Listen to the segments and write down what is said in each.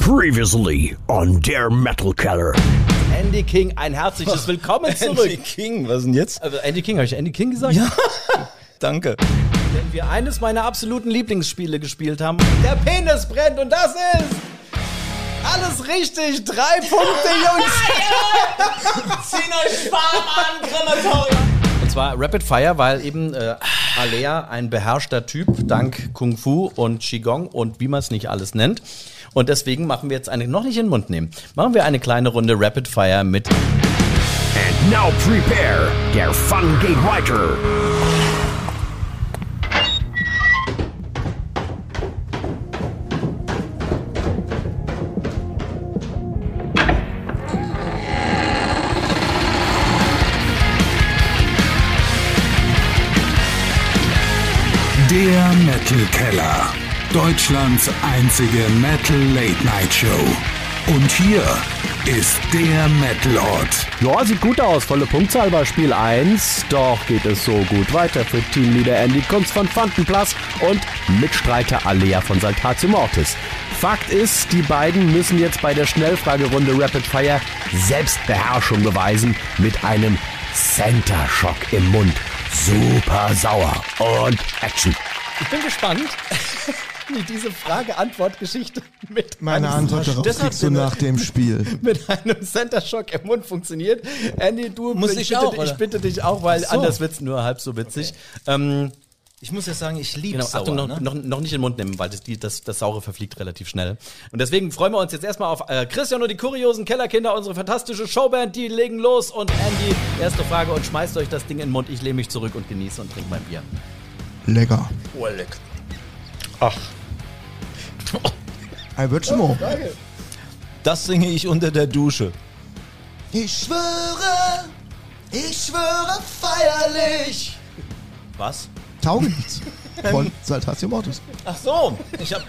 Previously on Der Metal Keller. Andy King, ein herzliches Willkommen zurück. Andy King, was denn jetzt? Also Andy King, habe ich Andy King gesagt? Ja, danke. Wenn wir eines meiner absoluten Lieblingsspiele gespielt haben, der Penis brennt und das ist alles richtig. Drei Punkte, Jungs. Zieh euch warm an, Krematorium. Und zwar Rapid Fire, weil eben äh, Alea ein beherrschter Typ dank Kung Fu und Qigong und wie man es nicht alles nennt. Und deswegen machen wir jetzt eine, noch nicht in den Mund nehmen, machen wir eine kleine Runde Rapid Fire mit And now prepare. Der Fun geht weiter. Der Metal Keller. Deutschlands einzige Metal Late Night Show. Und hier ist der Metalort. Ja, sieht gut aus. Volle Punktzahl bei Spiel 1. Doch geht es so gut weiter für Teamleader Andy Kunz von Fantenplatz und Mitstreiter Alea von Saltatio Mortis. Fakt ist, die beiden müssen jetzt bei der Schnellfragerunde Rapid Fire Selbstbeherrschung beweisen mit einem Center Shock im Mund. Super sauer. Und Action. Ich bin gespannt, wie diese Frage-Antwort-Geschichte mit Meine einem, Antwort darauf Deshalb kriegst du nach dem Spiel. mit einem Center Shock im Mund funktioniert. Andy, du Muss ich, ich bitte, auch, ich bitte dich auch, weil Ach so. anders wird's nur halb so witzig. Ähm, Ich muss ja sagen, ich liebe genau, sauer, Achtung, noch, ne? noch, noch nicht in den Mund nehmen, weil das, die, das, das Saure verfliegt relativ schnell. Und deswegen freuen wir uns jetzt erstmal auf äh, Christian und die kuriosen Kellerkinder, unsere fantastische Showband, die legen los. Und Andy, erste Frage und schmeißt euch das Ding in den Mund. Ich lehne mich zurück und genieße und trinke mein Bier. Lecker. Oh, leck. Ein wird Das singe ich unter der Dusche. Ich schwöre, ich schwöre feierlich. Was? Taugenichts. Von Saltatio Mortis. Ach so, ich hab.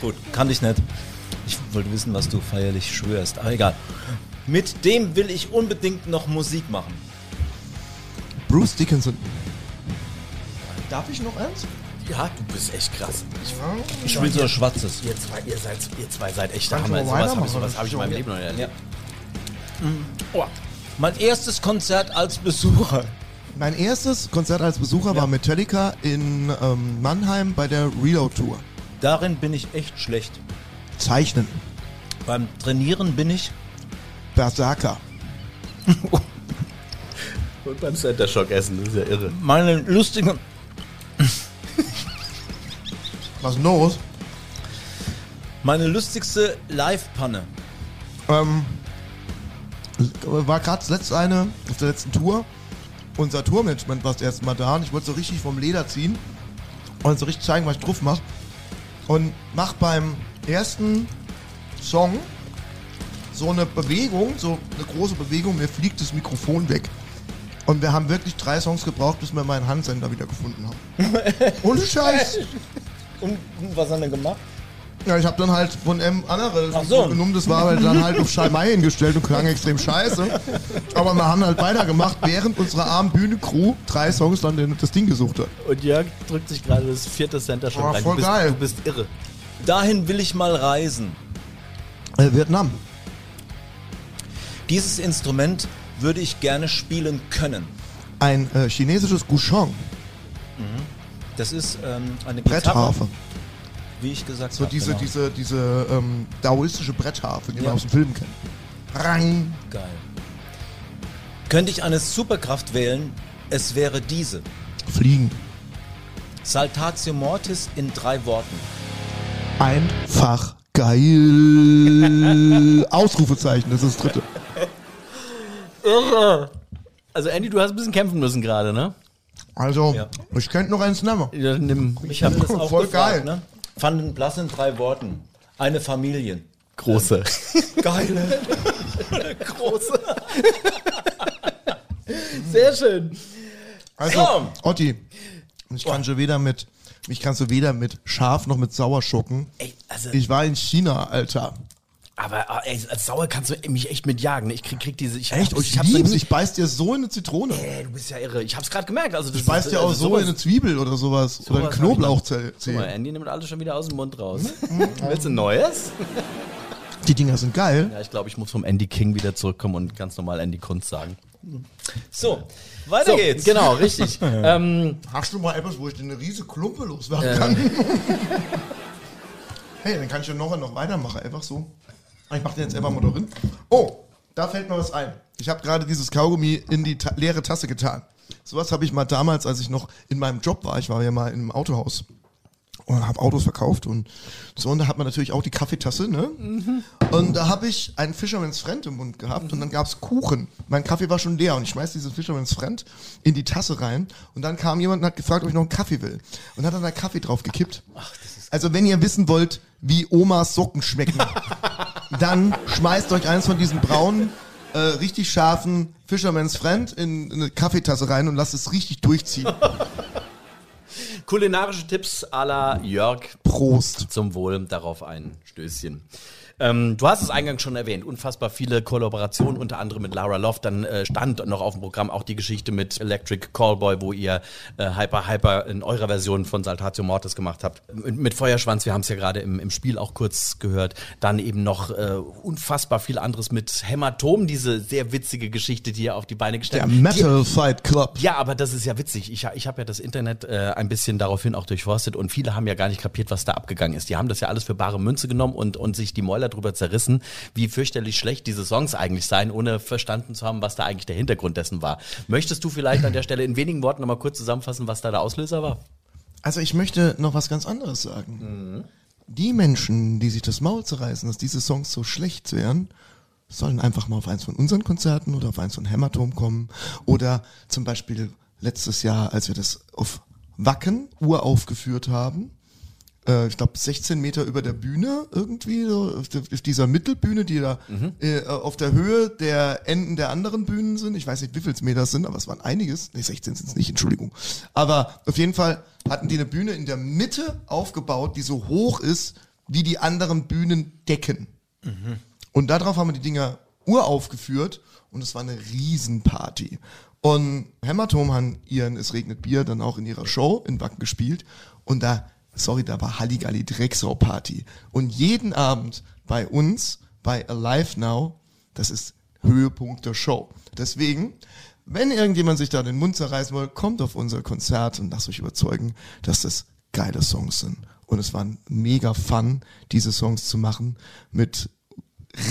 Gut, kann ich nicht. Ich wollte wissen, was du feierlich schwörst. Aber egal. Mit dem will ich unbedingt noch Musik machen. Bruce Dickinson. Darf ich noch eins? Ja, du bist echt krass. Ich, Ich will so ein schwarzes. ihr, zwei, ihr, seid, ihr zwei seid echt Kannst Hammer. Sowas habe ich, sowas hab ich in meinem Leben noch nicht erlebt. Ja. Oh. Mein erstes Konzert als Besucher. Mein erstes Konzert als Besucher war Metallica in ähm, Mannheim bei der Reload Tour. Darin bin ich echt schlecht. Zeichnen. Beim Trainieren bin ich. Berserker. Und beim Center Shock essen, das ist ja irre. Meine lustige. Was ist denn los? Meine lustigste Live-Panne. Ähm, war gerade letzt eine, auf der letzten Tour. Unser Tourmanagement war das erste Mal da und ich wollte so richtig vom Leder ziehen und so richtig zeigen, was ich drauf mache. Und mach beim ersten Song so eine Bewegung, so eine große Bewegung, mir fliegt das Mikrofon weg. Und wir haben wirklich drei Songs gebraucht, bis wir meinen Handsender wieder gefunden haben. Ohne Scheiß. Und was hat er gemacht? Ja, ich habe dann halt von M andere Ach so. genommen, das war halt dann halt auf Schalmei hingestellt und klang extrem scheiße. Aber wir haben halt weitergemacht, während unsere armen Bühne-Crew drei Songs dann den, das Ding gesucht hat. Und Jörg drückt sich gerade das vierte Center Shock Oh, rein. voll du, bist, geil. du bist irre. Dahin will ich mal reisen. Äh, Vietnam. Dieses Instrument würde ich gerne spielen können. Ein äh, chinesisches Gouchon, Das ist ähm, eine Gitarre, Brettharfe. wie ich gesagt So habe. diese, genau. diese, diese ähm, daoistische Brettharfe, die Ja. man aus dem Film kennt. Rang. Geil. Könnte ich eine Superkraft wählen, es wäre diese. Fliegen. Saltatio Mortis in drei Worten. Einfach geil. Ausrufezeichen, das ist das dritte. Irre. Also Andy, du hast ein bisschen kämpfen müssen gerade, ne? Also, Ja. ich könnte noch eins nehmen. Ja, nimm, Ich habe das auch Voll gefragt, geil. Ne? Fanden Blass in drei Worten. Eine Familie. große. Geile. große. Sehr schön. Also, So. Otti, ich kann schon weder mit, mich kannst du weder mit scharf noch mit sauer schocken. Ey, also Ich war in China, Alter. Aber ah, ey, als Sauer kannst du mich echt mitjagen. Ich krieg, krieg diese. Ich, Echt? ich, Ich, ich lieb's. Ich beiß dir so in eine Zitrone. Ey, du bist ja irre. Ich hab's gerade gemerkt. Also das Ich beiß ist, dir auch also so sowas- in eine Zwiebel oder sowas. oder sowas ein hab ich Knoblauchzeh. Guck mal, Andy nimmt alles schon wieder aus dem Mund raus. Willst du ein neues? Die Dinger sind geil. Ja, ich glaube, ich muss vom Andy King wieder zurückkommen und ganz normal Andy Kunst sagen. So, weiter So, geht's. Genau, richtig. ähm, Hast du mal etwas, wo ich dir eine riese Klumpe loswerden kann? hey, dann kann ich ja noch, noch weitermachen. Einfach so. Ich mach den jetzt einfach mal da drin. Oh, da fällt mir was ein. Ich habe gerade dieses Kaugummi in die Ta leere Tasse getan. Sowas habe ich mal damals, als ich noch in meinem Job war. Ich war ja mal in einem Autohaus und habe Autos verkauft und so. Und da hat man natürlich auch die Kaffeetasse, ne? Und da habe ich einen Fisherman's Friend im Mund gehabt und dann gab's Kuchen. Mein Kaffee war schon leer und ich schmeiß diesen Fisherman's Friend in die Tasse rein und dann kam jemand und hat gefragt, ob ich noch einen Kaffee will. Und hat dann da Kaffee drauf gekippt. Also wenn ihr wissen wollt, wie Omas Socken schmecken, dann schmeißt euch eins von diesen braunen, äh, richtig scharfen Fisherman's Friend in, in eine Kaffeetasse rein und lasst es richtig durchziehen. kulinarische Tipps à la Jörg Prost. zum Wohl. Darauf ein Stößchen. Ähm, du hast es eingangs schon erwähnt, unfassbar viele Kollaborationen, unter anderem mit Lara Loft. Dann äh, stand noch auf dem Programm auch die Geschichte mit Electric Callboy, wo ihr äh, Hyper Hyper in eurer Version von Saltatio Mortis gemacht habt. Mit, mit Feuerschwanz, wir haben es ja gerade im, im Spiel auch kurz gehört. Dann eben noch äh, unfassbar viel anderes mit Hämatom, diese sehr witzige Geschichte, die ihr auf die Beine gestellt Der habt. Metal Fight Club. Ja, aber das ist ja witzig. Ich, ich habe ja das Internet äh, ein bisschen daraufhin auch durchforstet und viele haben ja gar nicht kapiert, was da abgegangen ist. Die haben das ja alles für bare Münze genommen und, und sich die Mäuler drüber zerrissen, wie fürchterlich schlecht diese Songs eigentlich seien, ohne verstanden zu haben, was da eigentlich der Hintergrund dessen war. Möchtest du vielleicht an der Stelle in wenigen Worten nochmal kurz zusammenfassen, was da der Auslöser war? Also ich möchte noch was ganz anderes sagen. Die Menschen, die sich das Maul zerreißen, dass diese Songs so schlecht wären, sollen einfach mal auf eins von unseren Konzerten oder auf eins von Hämatom kommen. Oder zum Beispiel letztes Jahr, als wir das auf Wacken uraufgeführt haben, äh, ich glaube 16 Meter über der Bühne irgendwie, so auf, dieser Mittelbühne, die da äh, auf der Höhe der Enden der anderen Bühnen sind. Ich weiß nicht, wie viel Meter es sind, aber es waren einiges. Nee, 16 sind es nicht, Entschuldigung. Aber auf jeden Fall hatten die eine Bühne in der Mitte aufgebaut, die so hoch ist, wie die anderen Bühnendecken. Und darauf haben wir die Dinger uraufgeführt und es war eine Riesenparty. Und Hämatom haben ihren Es regnet Bier dann auch in ihrer Show in Wacken gespielt und da, sorry, da war Halligalli Drecksau-Party. Und jeden Abend bei uns, bei Alive Now, das ist Höhepunkt der Show. Deswegen, wenn irgendjemand sich da den Mund zerreißen will, kommt auf unser Konzert und lasst euch überzeugen, dass das geile Songs sind. Und es war mega fun, diese Songs zu machen mit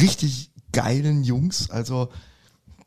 richtig geilen Jungs. Also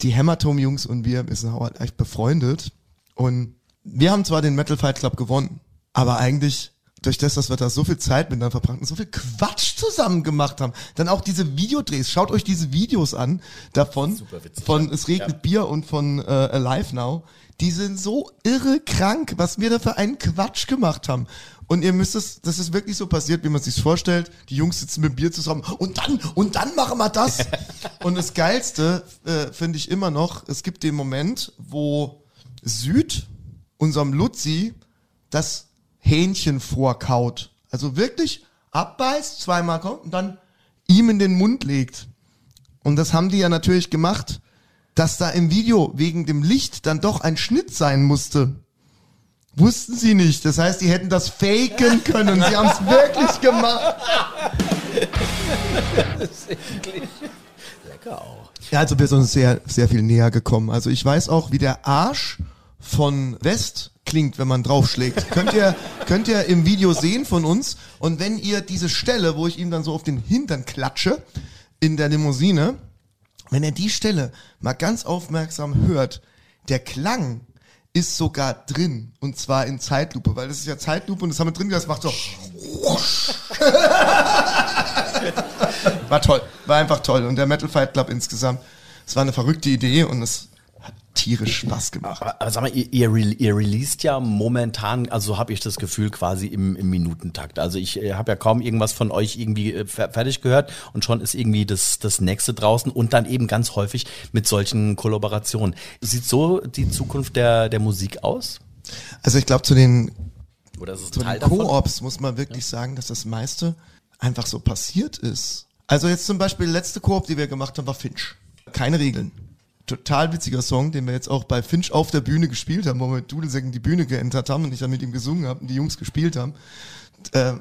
die Hämatom-Jungs und wir, wir sind halt echt befreundet. Und wir haben zwar den Metal Fight Club gewonnen, aber eigentlich durch das, dass wir da so viel Zeit miteinander verbracht und so viel Quatsch zusammen gemacht haben. Dann auch diese Videodrehs. Schaut euch diese Videos an davon. von Es regnet Bier und von äh, Alive Now. Die sind so irre krank, was wir da für einen Quatsch gemacht haben. Und ihr müsst es, das ist wirklich so passiert, wie man sich's vorstellt. Die Jungs sitzen mit Bier zusammen und dann, und dann machen wir das. und das Geilste äh, finde ich immer noch, es gibt den Moment, wo Süd unserem Luzi das Hähnchen vorkaut. Also wirklich abbeißt, zweimal kommt und dann ihm in den Mund legt. Und das haben die ja natürlich gemacht, dass da im Video wegen dem Licht dann doch ein Schnitt sein musste. Wussten sie nicht. Das heißt, die hätten das faken können. Sie haben es wirklich gemacht. Lecker auch. Ja, also wir sind uns sehr, sehr viel näher gekommen. Also ich weiß auch, wie der Arsch von West klingt, wenn man draufschlägt. könnt ihr, könnt ihr im Video sehen von uns. Und wenn ihr diese Stelle, wo ich ihm dann so auf den Hintern klatsche, in der Limousine, wenn ihr die Stelle mal ganz aufmerksam hört, der Klang ist sogar drin. Und zwar in Zeitlupe, weil das ist ja Zeitlupe und das haben wir drin, das macht so. War toll. War einfach toll. Und der Metal Fight Club insgesamt, es war eine verrückte Idee und es tierisch Spaß gemacht. Aber, aber sag mal, ihr, ihr, ihr released ja momentan, also habe ich das Gefühl quasi im, im Minutentakt. Also ich äh, habe ja kaum irgendwas von euch irgendwie äh, fer- fertig gehört und schon ist irgendwie das, das nächste draußen und dann eben ganz häufig mit solchen Kollaborationen. Sieht so die Zukunft der, der Musik aus? Also ich glaube, zu den, Oder ist es zu Teil den? Koops muss man wirklich sagen, dass das meiste einfach so passiert ist. Also jetzt zum Beispiel letzte Koop, die wir gemacht haben, war Finch. Keine Regeln. Total witziger Song, den wir jetzt auch bei Finch auf der Bühne gespielt haben, wo wir mit Dudelsäcken die Bühne geentert haben und ich dann mit ihm gesungen habe und die Jungs gespielt haben. Äh,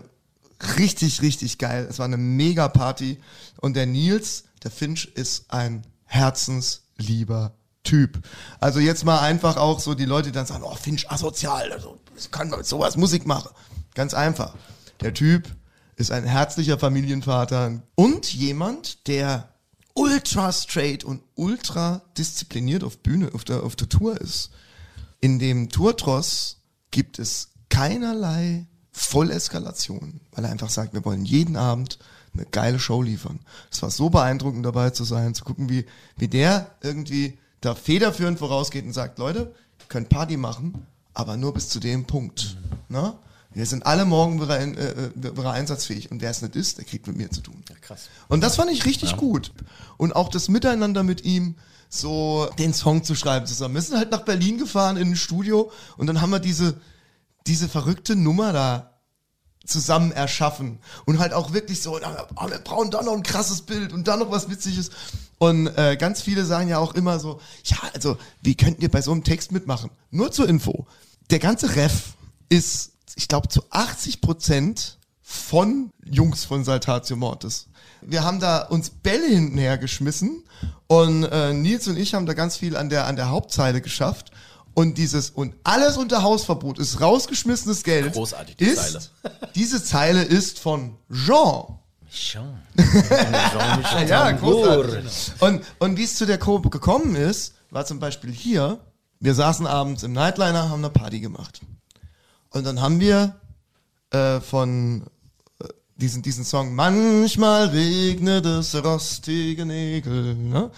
richtig, richtig geil. Es war eine mega Party. Und der Nils, der Finch, ist ein herzenslieber Typ. Also jetzt mal einfach auch so die Leute, die dann sagen, oh, Finch asozial, also kann man mit sowas Musik machen. Ganz einfach. Der Typ ist ein herzlicher Familienvater und jemand, der ultra straight und ultra diszipliniert auf Bühne, auf der, auf der Tour ist. In dem Tourtross gibt es keinerlei Volleskalation, weil er einfach sagt, wir wollen jeden Abend eine geile Show liefern. Es war so beeindruckend dabei zu sein, zu gucken, wie, wie der irgendwie da federführend vorausgeht und sagt, Leute, könnt Party machen, aber nur bis zu dem Punkt. Ne? Wir sind alle morgen wieder, in, äh, äh, wieder einsatzfähig und wer es nicht ist, der kriegt mit mir zu tun. krass. Und das fand ich richtig gut. Und auch das Miteinander mit ihm, so den Song zu schreiben zusammen. Wir sind halt nach Berlin gefahren in ein Studio und dann haben wir diese, diese verrückte Nummer da zusammen erschaffen und halt auch wirklich so, oh, wir brauchen da noch ein krasses Bild und da noch was Witziges. Und äh, ganz viele sagen ja auch immer so, ja, also wie könnt ihr bei so einem Text mitmachen? Nur zur Info. Der ganze Ref ist, ich glaube, zu 80 Prozent von Jungs von Saltatio Mortis. Wir haben da uns Bälle hintenher geschmissen und äh, Nils und ich haben da ganz viel an der, an der Hauptzeile geschafft. Und dieses, und alles unter Hausverbot ist rausgeschmissenes Geld. Großartig, die ist, Zeile. Diese Zeile ist von Jean. Schon. Ja, großartig. Und, und wie es zu der Koop gekommen ist, war zum Beispiel hier, wir saßen abends im Nightliner, haben eine Party gemacht. Und dann haben wir äh, von äh, diesen, diesen Song Manchmal regnet es rostige Nägel, ne?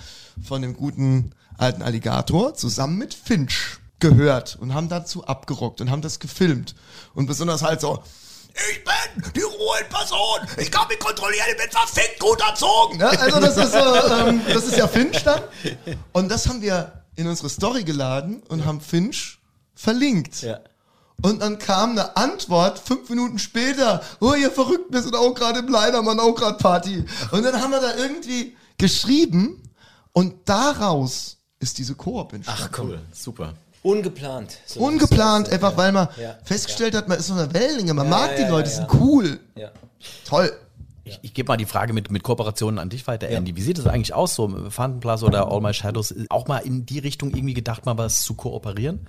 von dem guten alten Alligator zusammen mit Finch gehört und haben dazu abgerockt und haben das gefilmt. Und besonders halt so, ich bin die Ruhe in Person, ich kann mich kontrollieren, ich bin verfickt gut erzogen. Ne? Also das ist, so, ähm, das ist ja Finch dann. Und das haben wir in unsere Story geladen und haben Finch verlinkt. Ja. Und dann kam eine Antwort fünf Minuten später. Oh, ihr Verrückten, wir sind auch gerade im Leidermann, auch gerade Party. Und dann haben wir da irgendwie geschrieben und daraus ist diese Koop entstanden. Ach, cool. Super. Ungeplant. So Ungeplant, das, einfach weil man Ja. festgestellt hat, man ist so eine Wellenlinge, man Ja, mag die ja, Leute, ja, sind ja. cool. Ja. Toll. Ich, ich gebe mal die Frage mit, mit Kooperationen an dich weiter, Andy. Wie sieht es eigentlich aus, so Phantom Plaza oder All My Shadows? Auch mal in die Richtung irgendwie gedacht, mal was zu kooperieren?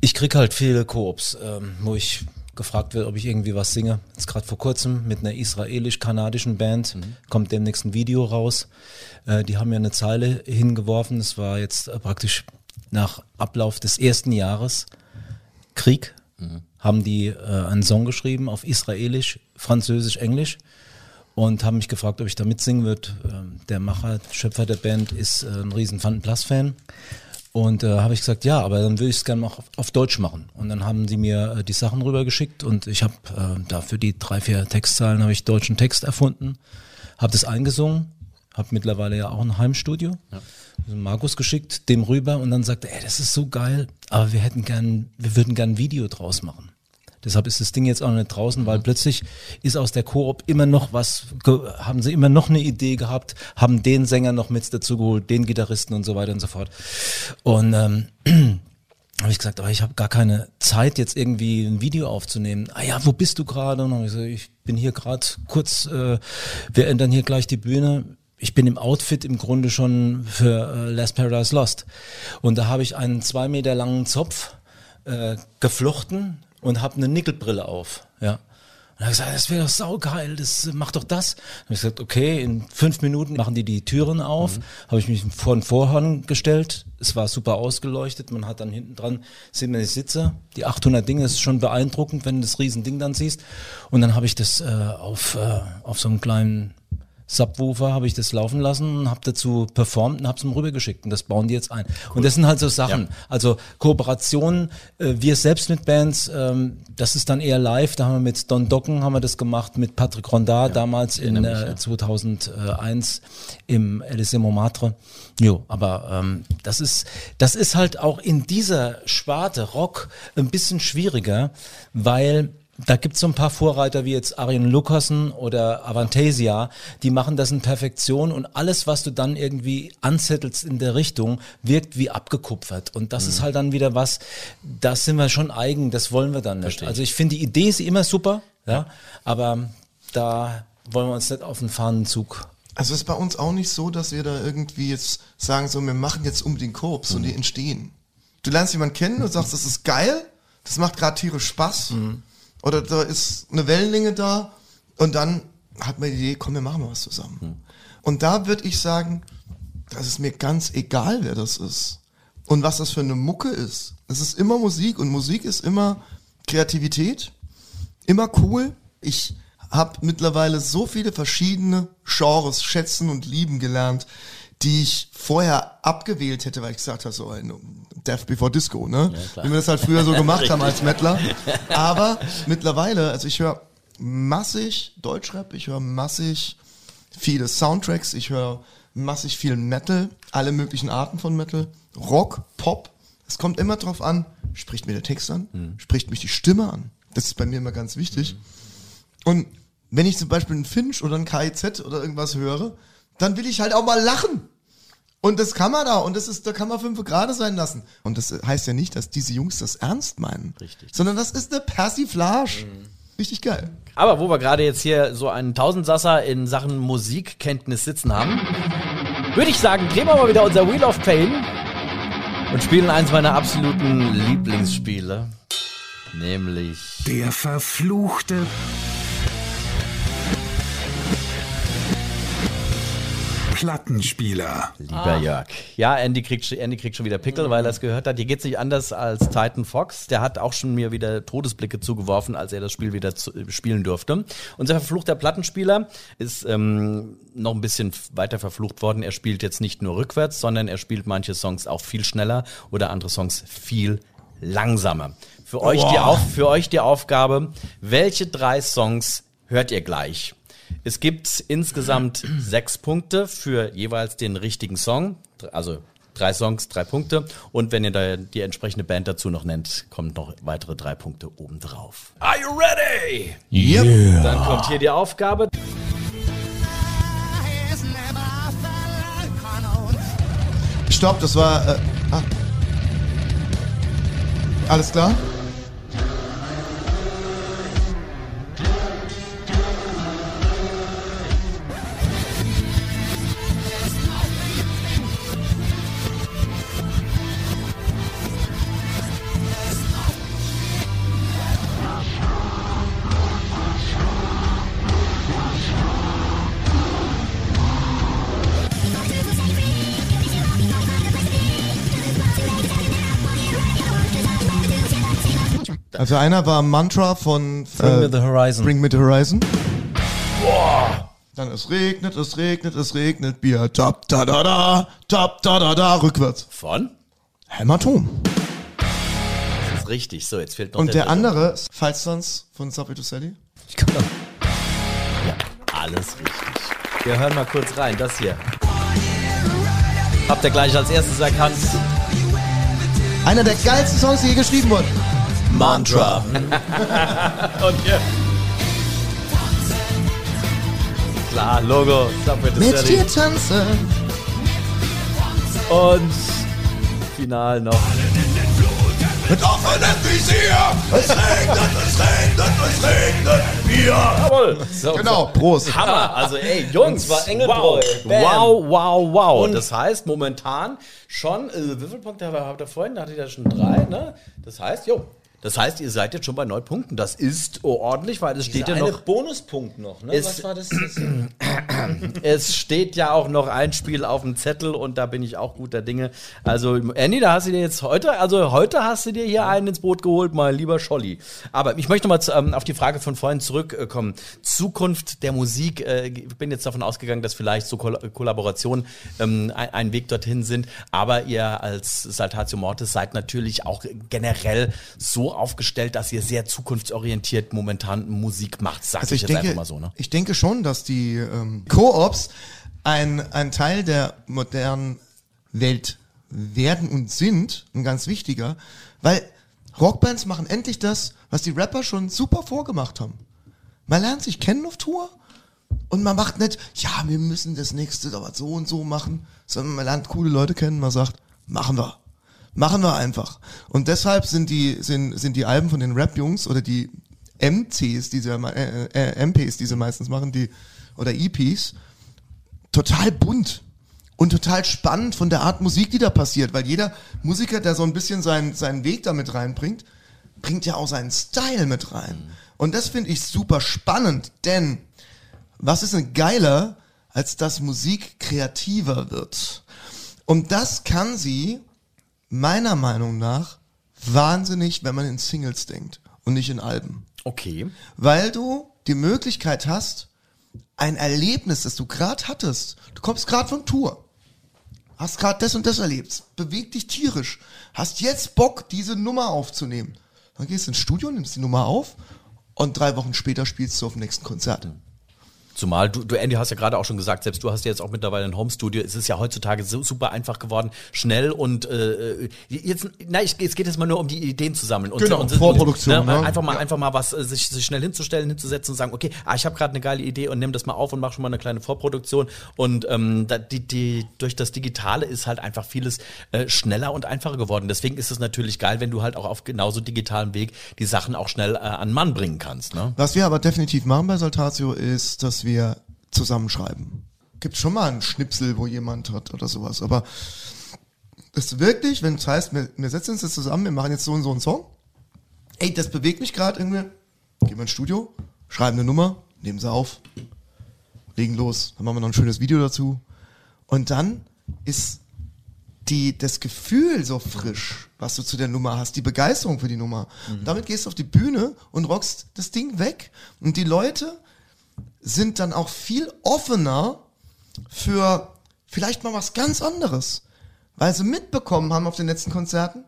Ich krieg halt viele Koops, ähm, wo ich gefragt wird, ob ich irgendwie was singe. Jetzt gerade vor kurzem mit einer israelisch-kanadischen Band kommt demnächst ein Video raus. Äh, die haben mir eine Zeile hingeworfen. Das war jetzt äh, praktisch nach Ablauf des ersten Jahres Krieg. Haben die äh, einen Song geschrieben auf Israelisch, Französisch, Englisch und haben mich gefragt, ob ich da mitsingen würde. Ähm, der Macher, Schöpfer der Band ist äh, ein riesen Fantenplas-Fan. Und äh, habe ich gesagt, ja, aber dann würde ich es gerne mal auf, auf Deutsch machen. Und dann haben sie mir äh, die Sachen rübergeschickt und ich habe äh, da für die drei, vier Textzeilen habe ich deutschen Text erfunden, habe das eingesungen, habe mittlerweile ja auch ein Heimstudio. Also Markus geschickt, dem rüber und dann sagte, ey, das ist so geil, aber wir hätten gern, wir würden gern ein Video draus machen. Deshalb ist das Ding jetzt auch nicht draußen, weil plötzlich ist aus der Koop immer noch was, haben sie immer noch eine Idee gehabt, haben den Sänger noch mit dazu geholt, den Gitarristen und so weiter und so fort. Und ähm, habe ich gesagt, aber ich habe gar keine Zeit, jetzt irgendwie ein Video aufzunehmen. Ah ja, wo bist du gerade? Und dann hab ich gesagt, ich bin hier gerade kurz, äh, wir ändern hier gleich die Bühne. Ich bin im Outfit im Grunde schon für äh, Last Paradise Lost. Und da habe ich einen zwei Meter langen Zopf äh, geflochten und habe eine Nickelbrille auf. Ja. Und er hat gesagt, das wäre doch saugeil, das mach doch das. Dann habe ich gesagt, okay, in fünf Minuten machen die die Türen auf. Habe ich mich vor den Vorhang gestellt. Es war super ausgeleuchtet. Man hat dann hinten dran, sehen wir die Sitze, die 800 Dinge, das ist schon beeindruckend, wenn du das Riesending dann siehst. Und dann habe ich das äh, auf, äh, auf so einem kleinen Subwoofer habe ich das laufen lassen und habe dazu performt und habe es ihm rübergeschickt und das bauen die jetzt ein. Und das sind halt so Sachen. Also Kooperationen, äh, wir selbst mit Bands, ähm, das ist dann eher live. Da haben wir mit Don Docken haben wir das gemacht, mit Patrick Rondard damals in mich, äh, ja. 2001 im Elysée Montmartre. Jo, aber ähm, das ist das ist halt auch in dieser Sparte Rock ein bisschen schwieriger, weil da gibt's so ein paar Vorreiter wie jetzt Arjen Lucassen oder Avantasia, die machen das in Perfektion und alles, was du dann irgendwie anzettelst in der Richtung, wirkt wie abgekupfert. Und das ist halt dann wieder was, das sind wir schon eigen, das wollen wir dann nicht. Verstehe ich. Also ich finde die Idee ist immer super, ja, aber da wollen wir uns nicht auf den Fahnenzug Also es ist bei uns auch nicht so, dass wir da irgendwie jetzt sagen, so, wir machen jetzt unbedingt Korps und die entstehen. Du lernst jemanden kennen und sagst, das ist geil, das macht gerade tierisch Spaß. Oder da ist eine Wellenlänge da und dann hat man die Idee, komm, wir machen mal was zusammen. Und da würde ich sagen, das ist mir ganz egal, wer das ist. Und was das für eine Mucke ist. Es ist immer Musik und Musik ist immer Kreativität immer cool. Ich habe mittlerweile so viele verschiedene Genres schätzen und lieben gelernt, die ich vorher abgewählt hätte, weil ich gesagt habe, so ein Death Before Disco, ne? Wie wir das halt früher so gemacht haben als Mettler. Aber mittlerweile, also ich höre massig Deutschrap, ich höre massig viele Soundtracks, ich höre massig viel Metal, alle möglichen Arten von Metal, Rock, Pop. Es kommt immer drauf an, spricht mir der Text an, spricht mich die Stimme an. Das ist bei mir immer ganz wichtig. Und wenn ich zum Beispiel einen Finch oder einen KIZ oder irgendwas höre, dann will ich halt auch mal lachen. Und das kann man da. Und das ist, da kann man fünf Grad sein lassen. Und das heißt ja nicht, dass diese Jungs das ernst meinen. Richtig. Sondern das ist eine Persiflage. Richtig geil. Aber wo wir gerade jetzt hier so einen Tausendsasser in Sachen Musikkenntnis sitzen haben, würde ich sagen, drehen wir mal wieder unser Wheel of Pain und spielen eins meiner absoluten Lieblingsspiele. Nämlich Der verfluchte Plattenspieler. Lieber Jörg. Ja, Andy kriegt, Andy kriegt schon wieder Pickel, weil er es gehört hat. Dir geht's nicht anders als Titan Fox. Der hat auch schon mir wieder Todesblicke zugeworfen, als er das Spiel wieder zu, äh, spielen durfte. Unser verfluchter Plattenspieler ist ähm, noch ein bisschen weiter verflucht worden. Er spielt jetzt nicht nur rückwärts, sondern er spielt manche Songs auch viel schneller oder andere Songs viel langsamer. Für euch, die, Auf, für euch die Aufgabe, welche drei Songs hört ihr gleich? Es gibt insgesamt sechs Punkte für jeweils den richtigen Song. Also drei Songs, drei Punkte. Und wenn ihr da die entsprechende Band dazu noch nennt, kommen noch weitere drei Punkte obendrauf. Are you ready? Yep. Dann kommt hier die Aufgabe. Stopp, das war. Äh, ah. Alles klar? Also einer war Mantra von Bring Me the Horizon. Bring Me the Horizon. Dann es regnet, es regnet, es regnet, Bier, tap, da, da, da, tap, da, da, da, rückwärts. Von? Hämatom. Das ist richtig. So, jetzt fehlt noch Und der dritte. andere, ist Falstans von Subway to Sally. Ich kann Alles richtig. Wir hören mal kurz rein. Das hier. Habt ihr gleich als erstes erkannt? Einer der geilsten Songs, die je geschrieben wurden. Mantra. Und hier. Klar, Logo. Mit dir tanzen. Und final noch. Mit offenem Visier. Es regnet, es regnet, es regnet, Bier. Jawohl. So, Genau, Prost. Hammer. Also ey, Jungs, Und wow. Engelbräu. Wow, wow, wow. das heißt momentan schon, äh, wie viele Punkte habt ihr vorhin? Hattet ihr schon drei, ne? Das heißt, jo. Das heißt, ihr seid jetzt schon bei neun Punkten. Das ist oh, ordentlich, weil es steht ja noch. Bonuspunkt noch, ne? Was war das? das Es steht ja auch noch ein Spiel auf dem Zettel und da bin ich auch guter Dinge. Also, Andy, da hast du dir jetzt heute, also heute hast du dir hier einen ins Boot geholt, mal lieber Scholli. Aber ich möchte mal zu, ähm, auf die Frage von vorhin zurückkommen. Zukunft der Musik, äh, ich bin jetzt davon ausgegangen, dass vielleicht so Koll Kollaborationen ähm, ein, ein Weg dorthin sind. Aber ihr als Saltatio Mortis seid natürlich auch generell so aufgestellt, dass ihr sehr zukunftsorientiert momentan Musik macht. Sag Also ich, ich jetzt denke, einfach mal so, ne? ich denke schon, dass die ähm, Koops ein, ein Teil der modernen Welt werden und sind, ein ganz wichtiger, weil Rockbands machen endlich das, was die Rapper schon super vorgemacht haben. Man lernt sich kennen auf Tour und man macht nicht, ja, wir müssen das nächste aber so und so machen, sondern man lernt coole Leute kennen, man sagt, machen wir. Machen wir einfach. Und deshalb sind die, sind, sind die Alben von den Rap-Jungs oder die MCs, die sie, äh, äh, MPs, die sie meistens machen, die, oder EPs, total bunt und total spannend von der Art Musik, die da passiert, weil jeder Musiker, der so ein bisschen seinen, seinen Weg damit reinbringt, bringt ja auch seinen Style mit rein. Und das finde ich super spannend, denn was ist denn geiler, als dass Musik kreativer wird? Und das kann sie meiner Meinung nach wahnsinnig, wenn man in Singles denkt und nicht in Alben. Okay. Weil du die Möglichkeit hast, ein Erlebnis, das du gerade hattest, du kommst gerade von Tour, hast gerade das und das erlebt, bewegt dich tierisch, hast jetzt Bock, diese Nummer aufzunehmen. Dann gehst du ins Studio, nimmst die Nummer auf und drei Wochen später spielst du auf dem nächsten Konzert. Zumal du, du, Andy, hast ja gerade auch schon gesagt, selbst du hast ja jetzt auch mittlerweile ein Homestudio. Es ist ja heutzutage so super einfach geworden, schnell und äh, jetzt, na, ich, jetzt geht es mal nur um die Ideen zu sammeln. Und, Genau, und, Vorproduktion, ne, ne? Einfach mal, Ja. einfach mal was äh, sich, sich schnell hinzustellen, hinzusetzen und sagen, okay, ah, ich habe gerade eine geile Idee und nimm das mal auf und mach schon mal eine kleine Vorproduktion. Und ähm, die, die, durch das Digitale ist halt einfach vieles äh, schneller und einfacher geworden. Deswegen ist es natürlich geil, wenn du halt auch auf genauso digitalem Weg die Sachen auch schnell äh, an Mann bringen kannst. Ne? Was wir aber definitiv machen bei Saltatio ist, dass wir zusammenschreiben. Gibt schon mal einen Schnipsel, wo jemand hat oder sowas, aber es ist wirklich, wenn es heißt, wir, wir setzen uns jetzt zusammen, wir machen jetzt so und so einen Song. Ey, das bewegt mich gerade irgendwie. Gehen wir ins Studio, schreiben eine Nummer, nehmen sie auf, legen los. Dann machen wir noch ein schönes Video dazu. Und dann ist die, das Gefühl so frisch, was du zu der Nummer hast, die Begeisterung für die Nummer. Und damit gehst du auf die Bühne und rockst das Ding weg. Und die Leute sind dann auch viel offener für vielleicht mal was ganz anderes. Weil sie mitbekommen haben auf den letzten Konzerten,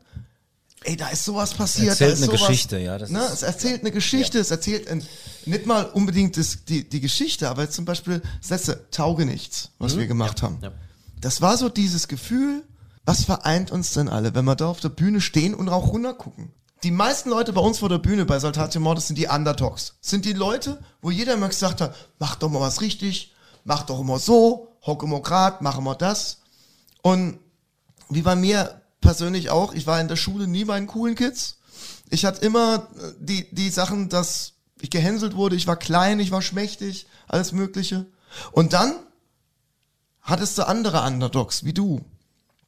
ey, da ist sowas passiert. Erzählt da ist eine sowas, Geschichte, ja, das Ne, ist- es erzählt eine Geschichte, es erzählt ein, nicht mal unbedingt das, die, die Geschichte, aber jetzt zum Beispiel das letzte Tauge nichts, was wir gemacht haben. Mhm. ja. Das war so dieses Gefühl, was vereint uns denn alle, wenn wir da auf der Bühne stehen und auch runtergucken? Die meisten Leute bei uns vor der Bühne bei Saltatio Mortis sind die Underdogs. Sind die Leute, wo jeder immer gesagt hat, mach doch mal was richtig, mach doch immer so, hock immer grad, mach immer das. Und wie bei mir persönlich auch, ich war in der Schule nie bei den coolen Kids. Ich hatte immer äh, die, die Sachen, dass ich gehänselt wurde, ich war klein, ich war schmächtig, alles Mögliche. Und dann hattest du andere Underdogs, wie du.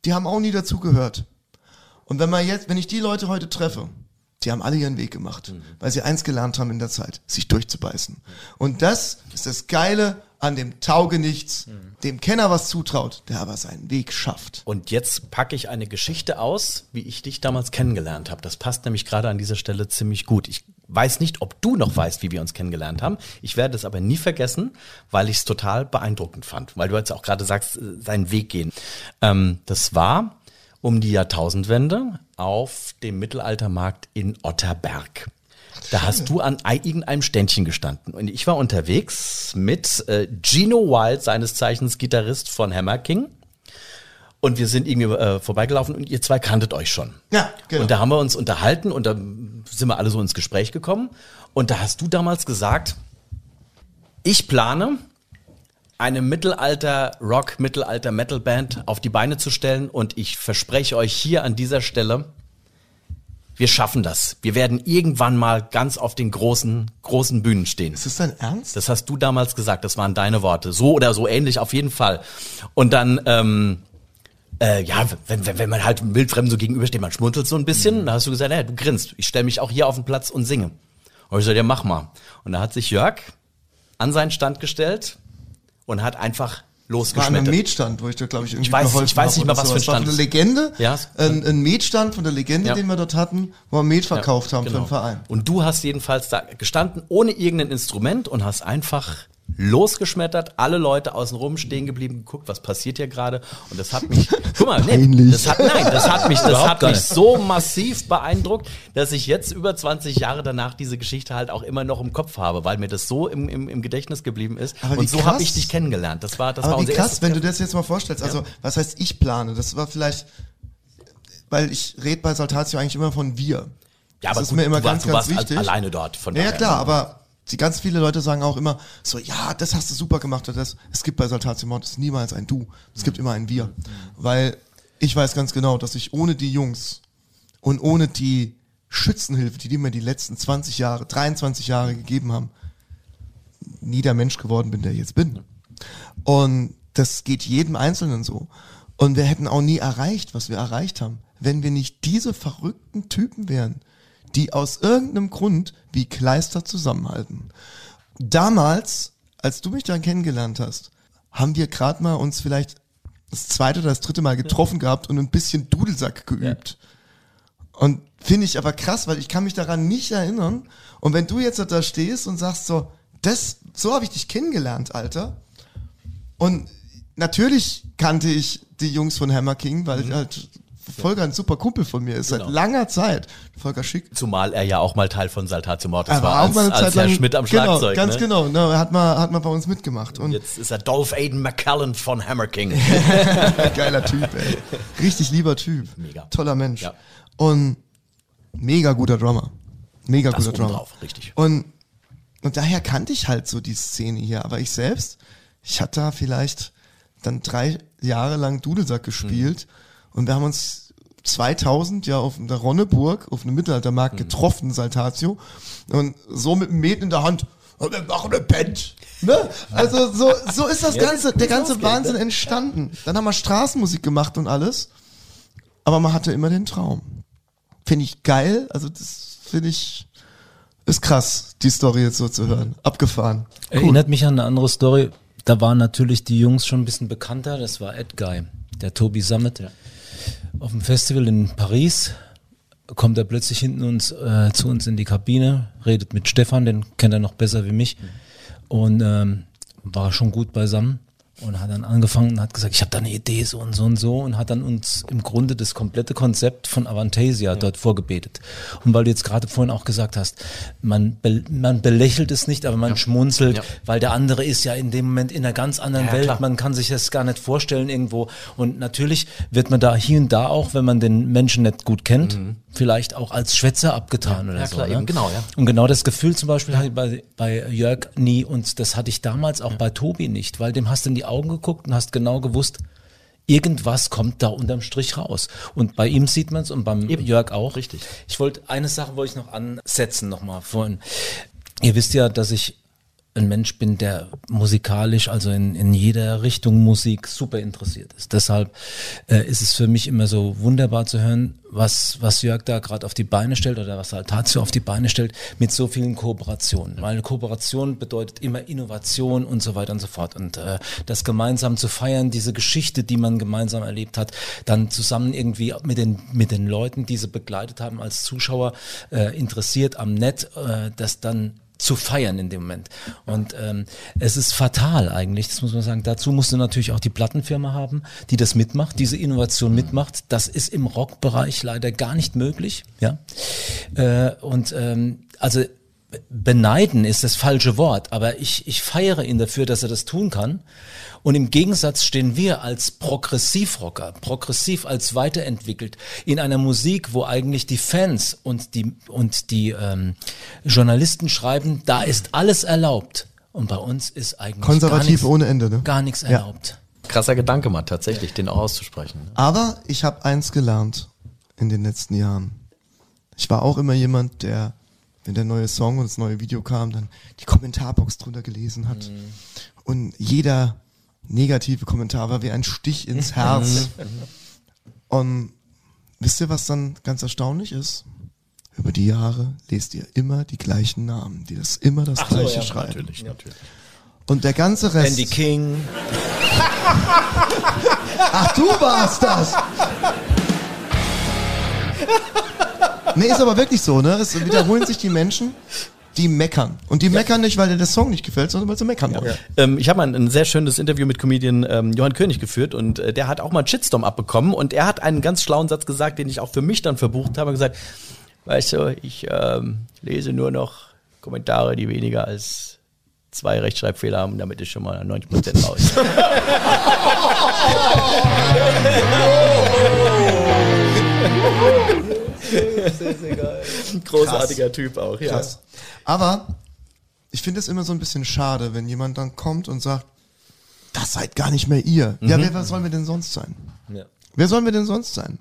Die haben auch nie dazugehört. Und wenn man jetzt, wenn ich die Leute heute treffe, die haben alle ihren Weg gemacht, weil sie eins gelernt haben in der Zeit, sich durchzubeißen. Und das ist das Geile an dem Taugenichts, dem Kenner was zutraut, der aber seinen Weg schafft. Und jetzt packe ich eine Geschichte aus, wie ich dich damals kennengelernt habe. Das passt nämlich gerade an dieser Stelle ziemlich gut. Ich weiß nicht, ob du noch weißt, wie wir uns kennengelernt haben. Ich werde es aber nie vergessen, weil ich es total beeindruckend fand. Weil du jetzt auch gerade sagst, äh, seinen Weg gehen. Ähm, das war um die Jahrtausendwende auf dem Mittelaltermarkt in Otterberg. Da hast du an ei- irgendeinem Ständchen gestanden. Und ich war unterwegs mit äh, Gino Wild, seines Zeichens Gitarrist von Hammer King. Und wir sind irgendwie äh, vorbeigelaufen und ihr zwei kanntet euch schon. Ja, genau. Und da haben wir uns unterhalten und da sind wir alle so ins Gespräch gekommen. Und da hast du damals gesagt, ich plane, eine Mittelalter-Rock, Mittelalter-Metal-Band auf die Beine zu stellen und ich verspreche euch hier an dieser Stelle, wir schaffen das. Wir werden irgendwann mal ganz auf den großen, großen Bühnen stehen. Ist das dein Ernst? Das hast du damals gesagt, das waren deine Worte. So oder so ähnlich auf jeden Fall. Und dann, ähm, äh, ja, wenn, wenn, wenn man halt wildfremd so gegenübersteht, man schmunzelt so ein bisschen, dann hast du gesagt, ja, du grinst, ich stelle mich auch hier auf den Platz und singe. Und ich so, ja, mach mal. Und da hat sich Jörg an seinen Stand gestellt und hat einfach war ein losgeschmettert. Mietstand, wo ich dir, glaube ich, irgendwie Ich weiß- ich weiß nicht mal, was für ein. War Stand von der es- Legende, Ja. ein, ein Mietstand von der Legende, Ja. den wir dort hatten, wo wir Met verkauft haben für Genau. den Verein. Und du hast jedenfalls da gestanden, ohne irgendein Instrument und hast einfach losgeschmettert, alle Leute außenrum stehen geblieben, geguckt, was passiert hier gerade. Und das hat mich, guck mal, nee, das hat, nein, das hat mich, das hat mich so massiv beeindruckt, dass ich jetzt über 20 Jahre danach diese Geschichte halt auch immer noch im Kopf habe, weil mir das so im, im, im Gedächtnis geblieben ist. Aber wie und so krass. habe ich dich kennengelernt. Das war, das war Aber wie unser krass, erstes wenn du das jetzt mal vorstellst. Also, was heißt ich plane? Das war vielleicht, weil ich rede bei Saltatio eigentlich immer von wir. Ja, das aber ist gut, mir immer du, ganz, warst, du ganz warst al- wichtig. alleine dort. Von Ja, ja klar, aber die ganz viele Leute sagen auch immer so, ja, das hast du super gemacht. oder Das, es gibt bei Saltatio Mortis niemals ein Du. Es gibt immer ein Wir. Weil ich weiß ganz genau, dass ich ohne die Jungs und ohne die Schützenhilfe, die die mir die letzten 20 Jahre, 23 Jahre gegeben haben, nie der Mensch geworden bin, der ich jetzt bin. Und das geht jedem Einzelnen so. Und wir hätten auch nie erreicht, was wir erreicht haben, wenn wir nicht diese verrückten Typen wären, die aus irgendeinem Grund wie Kleister zusammenhalten. Damals, als du mich dann kennengelernt hast, haben wir gerade mal uns vielleicht das zweite oder das dritte Mal getroffen gehabt und ein bisschen Dudelsack geübt. Und finde ich aber krass, weil ich kann mich daran nicht erinnern. Und wenn du jetzt da stehst und sagst so, das, so habe ich dich kennengelernt, Alter. Und natürlich kannte ich die Jungs von Hammer King, weil ich halt Volker ein super Kumpel von mir ist, seit Genau. langer Zeit. Volker Schick. Zumal er ja auch mal Teil von Saltatio Mortis Er war, war auch als, mal eine als Zeit Herr lang. Schmidt am genau, Schlagzeug. Ganz ne? genau. Ne, er hat mal, hat mal bei uns mitgemacht. Und Jetzt ist er Dolph Aiden McCallan von Hammer King. geiler Typ, ey. Richtig lieber Typ. Mega. Toller Mensch. Ja. Und mega guter Drummer. Mega Das guter Drummer. drauf, richtig. Und, und daher kannte ich halt so die Szene hier. Aber ich selbst, ich hatte da vielleicht dann drei Jahre lang Dudelsack gespielt. Mhm. Und wir haben uns 2000 ja auf der Ronneburg, auf einem Mhm. Mittelaltermarkt getroffen, Saltatio. Und so mit dem Met in der Hand. Und wir machen eine Band. Ne? Also so, so ist das ganze, der ganze Wahnsinn entstanden. Dann haben wir Straßenmusik gemacht und alles. Aber man hatte immer den Traum. Finde ich geil. Also das finde ich, ist krass, die Story jetzt so zu hören. Abgefahren. Erinnert mich an eine andere Story. Da waren natürlich die Jungs schon ein bisschen bekannter. Das war Ed Guy, der Tobi Summit. Auf dem Festival in Paris kommt er plötzlich hinten uns, äh, zu uns in die Kabine, redet mit Stefan, den kennt er noch besser wie mich. Und ähm, war schon gut beisammen und hat dann angefangen und hat gesagt, ich habe da eine Idee so und so und so und hat dann uns im Grunde das komplette Konzept von Avantasia dort vorgebetet. Und weil du jetzt gerade vorhin auch gesagt hast, man, be man belächelt es nicht, aber man schmunzelt, Ja. weil der andere ist ja in dem Moment in einer ganz anderen Ja, Welt. klar. Man kann sich das gar nicht vorstellen irgendwo. Und natürlich wird man da hier und da auch, wenn man den Menschen nicht gut kennt, vielleicht auch als Schwätzer abgetan oder Mhm. ja, so. klar, ne? eben, genau, ja. Und genau das Gefühl zum Beispiel hatte ich bei, bei Jörg nie und das hatte ich damals auch bei Tobi nicht, weil dem hast du in die Augen geguckt und hast genau gewusst, irgendwas kommt da unterm Strich raus. Und bei ihm sieht man es und beim Jörg auch. Richtig. Ich wollte, eine Sache wollte ich noch ansetzen nochmal vorhin. Ihr wisst ja, dass ich ein Mensch bin, der musikalisch, also in, in jeder Richtung Musik super interessiert ist. Deshalb äh, ist es für mich immer so wunderbar zu hören, was, was Jörg da gerade auf die Beine stellt oder was Altatio auf die Beine stellt, mit so vielen Kooperationen. Weil eine Kooperation bedeutet immer Innovation und so weiter und so fort. Und äh, das gemeinsam zu feiern, diese Geschichte, die man gemeinsam erlebt hat, dann zusammen irgendwie mit den, mit den Leuten, die sie begleitet haben, als Zuschauer äh, interessiert am Net, äh, das dann zu feiern in dem Moment. Und ähm, es ist fatal eigentlich, das muss man sagen. Dazu musst du natürlich auch die Plattenfirma haben, die das mitmacht, diese Innovation mitmacht. Das ist im Rockbereich leider gar nicht möglich. Ja. Äh, und ähm, also beneiden ist das falsche Wort, aber ich, ich feiere ihn dafür, dass er das tun kann. Und im Gegensatz stehen wir als Progressivrocker, progressiv als weiterentwickelt, in einer Musik, wo eigentlich die Fans und die, und die ähm, Journalisten schreiben, da ist alles erlaubt. Und bei uns ist eigentlich gar Konservativ nichts, ohne Ende, ne? gar nichts Ja. erlaubt. Krasser Gedanke mal, tatsächlich, den auch auszusprechen. ne? Aber ich habe eins gelernt in den letzten Jahren. Ich war auch immer jemand, der, wenn der neue Song und das neue Video kam, dann die Kommentarbox drunter gelesen hat. Und jeder negative Kommentar war wie ein Stich ins Herz. und wisst ihr, was dann ganz erstaunlich ist? Über die Jahre lest ihr immer die gleichen Namen, die das immer das gleiche schreiben. Natürlich, natürlich. Und der ganze Rest. Andy King, Ach, du warst das! nee, ist aber wirklich so, ne? Es wiederholen sich die Menschen, die meckern. Und die meckern nicht, weil dir der Song nicht gefällt, sondern weil sie meckern wollen. Ähm, ich habe mal ein, ein sehr schönes Interview mit Comedian ähm, Johann König geführt und äh, der hat auch mal einen Shitstorm abbekommen und er hat einen ganz schlauen Satz gesagt, den ich auch für mich dann verbucht habe, gesagt, weißt du, ich ähm, lese nur noch Kommentare, die weniger als zwei Rechtschreibfehler haben, damit ist schon mal 90% raus. Großartiger Typ auch, ja. Krass. Aber ich finde es immer so ein bisschen schade, wenn jemand dann kommt und sagt, das seid gar nicht mehr ihr. Ja, wer, wer sollen wir denn sonst sein? Ja. Wer sollen wir denn sonst sein?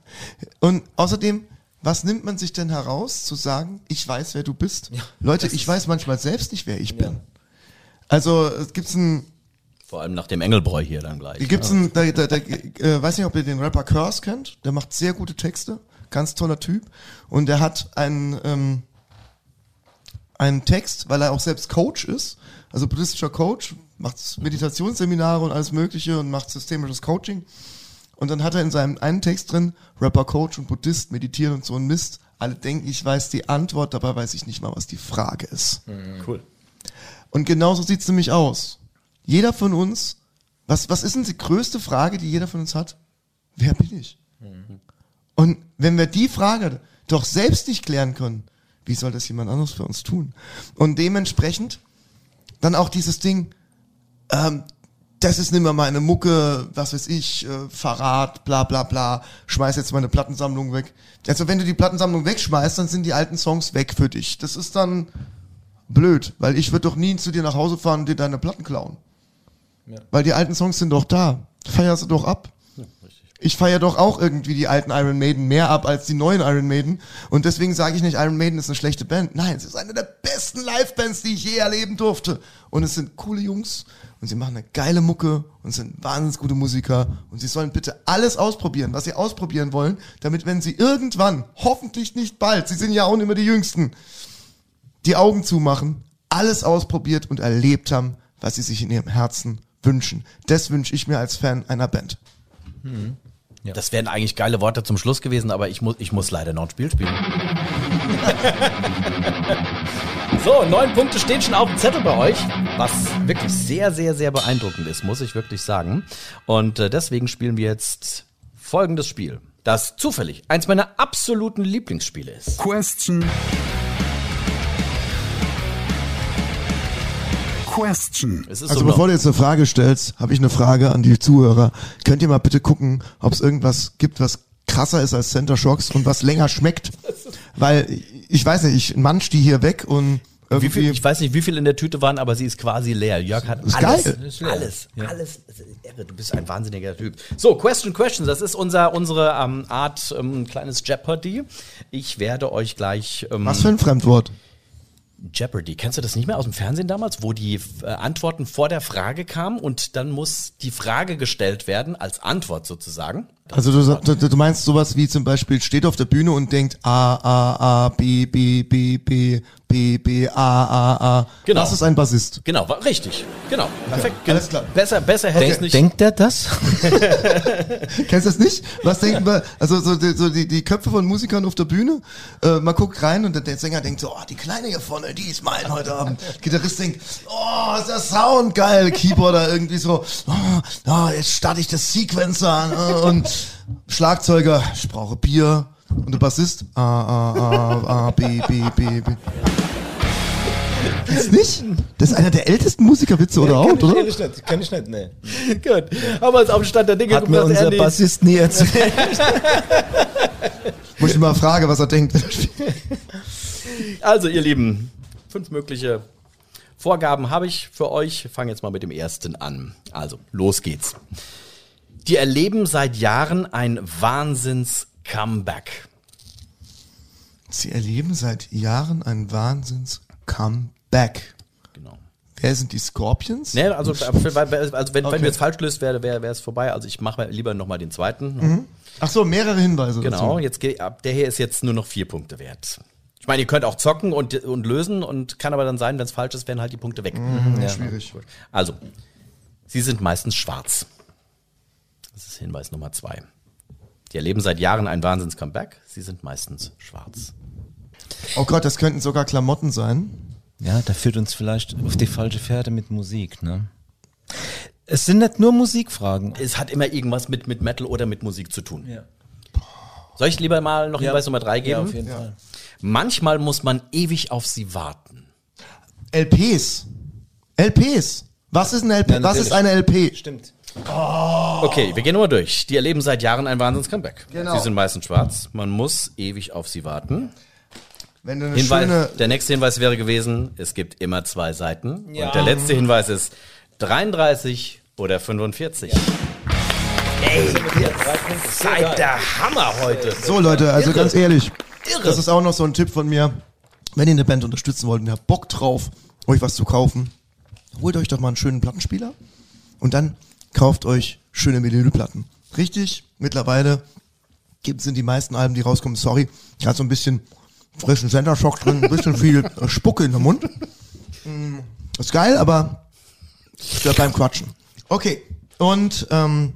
Und außerdem, was nimmt man sich denn heraus, zu sagen, ich weiß, wer du bist? Leute, ich weiß manchmal selbst nicht, wer ich bin. Also, es gibt ein, Vor allem nach dem Engelbräu hier dann gleich. gibt's ein, da, da, da, äh, weiß nicht, ob ihr den Rapper Curse kennt, der macht sehr gute Texte, ganz toller Typ. Und der hat einen, ähm, einen Text, weil er auch selbst Coach ist, also buddhistischer Coach, macht Meditationsseminare und alles mögliche und macht systemisches Coaching. Und dann hat er in seinem einen Text drin, Rapper, Coach und Buddhist meditieren und so ein Mist. Alle denken, ich weiß die Antwort, dabei weiß ich nicht mal, was die Frage ist. Cool. Und genauso sieht's nämlich aus. Jeder von uns, was, was ist denn die größte Frage, die jeder von uns hat? Wer bin ich? Und wenn wir die Frage doch selbst nicht klären können, wie soll das jemand anderes für uns tun? Und dementsprechend dann auch dieses Ding, ähm, das ist nicht mehr meine Mucke, was weiß ich, äh, Verrat, bla bla bla, schmeiß jetzt meine Plattensammlung weg. Also wenn du die Plattensammlung wegschmeißt, dann sind die alten Songs weg für dich. Das ist dann blöd, weil ich würde doch nie zu dir nach Hause fahren und dir deine Platten klauen. Weil die alten Songs sind doch da. Feierst du doch ab. Ich feiere doch auch irgendwie die alten Iron Maiden mehr ab als die neuen Iron Maiden. Und deswegen sage ich nicht, Iron Maiden ist eine schlechte Band. Nein, es ist eine der besten Live-Bands, die ich je erleben durfte. Und es sind coole Jungs und sie machen eine geile Mucke und sind wahnsinnig gute Musiker. Und sie sollen bitte alles ausprobieren, was sie ausprobieren wollen, damit wenn sie irgendwann, hoffentlich nicht bald, sie sind ja auch mehr die Jüngsten, die Augen zumachen, alles ausprobiert und erlebt haben, was sie sich in ihrem Herzen wünschen. Das wünsche ich mir als Fan einer Band. Das wären eigentlich geile Worte zum Schluss gewesen, aber ich muss, ich muss leider noch ein Spiel spielen. so, neun Punkte stehen schon auf dem Zettel bei euch, was wirklich sehr, sehr, sehr beeindruckend ist, muss ich wirklich sagen. Und äh, deswegen spielen wir jetzt folgendes Spiel, das zufällig eins meiner absoluten Lieblingsspiele ist. Question. Question. Also so bevor du jetzt eine Frage stellst, habe ich eine Frage an die Zuhörer. Könnt ihr mal bitte gucken, ob es irgendwas gibt, was krasser ist als Center Shocks und was länger schmeckt? Weil ich weiß nicht, ich manch die hier weg und wie irgendwie viel, ich weiß nicht, wie viel in der Tüte waren, aber sie ist quasi leer. Jörg hat Ist alles, geil. Alles, alles. Ist irre. Du bist ein wahnsinniger Typ. So, Question Questions, das ist unser, unsere ähm, Art ähm, kleines Jeopardy. Ich werde euch gleich ähm, was für ein Fremdwort? Jeopardy. Kennst du das nicht mehr aus dem Fernsehen damals, wo die äh, Antworten vor der Frage kamen und dann muss die Frage gestellt werden als Antwort sozusagen? Also du, du, du meinst sowas wie zum Beispiel steht auf der Bühne und denkt A A A B B B B B B A A A. Genau. Das ist ein Bassist. Genau, richtig. Genau. Perfekt. alles klar. Besser, besser hätte ich nicht. denkt der das? Kennst du das nicht? Was denken wir? Also so, die, so die, die Köpfe von Musikern auf der Bühne. Äh, man guckt rein und der, der Sänger denkt so, oh, die Kleine hier vorne, die ist mein heute Abend. Gitarrist denkt, oh, ist der Sound geil. Keyboarder irgendwie so, oh, oh jetzt starte ich das Sequencer an. äh, Und Schlagzeuger, ich brauche Bier. Und der Bassist, A, A, A, A, B, B, B, B. Ist nicht? Das ist einer der ältesten Musikerwitze oder auch, oder? ich nicht, kann ich nicht, nee. Gut. Haben wir uns auf den Stand der Dinge Hat mir unser Andy. Bassist nie erzählt. Muss ich mal fragen, was er denkt. Also, ihr Lieben, fünf mögliche Vorgaben habe ich für euch. Ich fange jetzt mal mit dem ersten an. Also, los geht's. Die erleben seit Jahren ein Wahnsinns-Comeback. Sie erleben seit Jahren ein Wahnsinns-Comeback. Genau. Wer sind die Scorpions? Ne, also, also wenn, wenn Okay. du jetzt falsch löst, wäre wäre es vorbei. Also ich mache lieber nochmal den zweiten. Ach so, mehrere Hinweise Genau, dazu. jetzt geht ab. Der hier ist jetzt nur noch vier Punkte wert. Ich meine, ihr könnt auch zocken und, und lösen und kann aber dann sein, wenn es falsch ist, werden halt die Punkte weg. Ja. Schwierig. Also, sie sind meistens schwarz. Das ist Hinweis Nummer zwei. Die erleben seit Jahren ein Wahnsinns-Comeback. Sie sind meistens schwarz. Oh Gott, das könnten sogar Klamotten sein. Ja, da führt uns vielleicht auf die falsche Fährte mit Musik, ne? Es sind nicht nur Musikfragen. Es hat immer irgendwas mit, mit Metal oder mit Musik zu tun. Ja. Soll ich lieber mal noch Hinweis Nummer drei geben? Ja, auf jeden Fall. Manchmal muss man ewig auf sie warten. LPs. LPs. Was ist ein LP? Ja, Was ist eine LP? Stimmt. Okay, wir gehen nochmal durch. Die erleben seit Jahren ein Wahnsinns-Comeback. Genau. Sie sind meistens schwarz. Man muss ewig auf sie warten. Wenn du eine Hinweis, schöne, der nächste Hinweis wäre gewesen, es gibt immer zwei Seiten. Ja. Und der letzte Hinweis ist 33 oder 45. Seid der Hammer heute. So Leute, also ganz ehrlich, das ist auch noch so ein Tipp von mir. Wenn ihr eine Band unterstützen wollt und ihr habt Bock drauf, euch was zu kaufen, holt euch doch mal einen schönen Plattenspieler und dann kauft euch schöne Vinylplatten. Richtig, mittlerweile gibt sind die meisten Alben, die rauskommen, sorry, ich hatte so ein bisschen frischen Center Shock drin, ein bisschen viel äh, Spucke in den Mund. Mm, Ist geil, aber stört beim Quatschen. Okay, und ähm,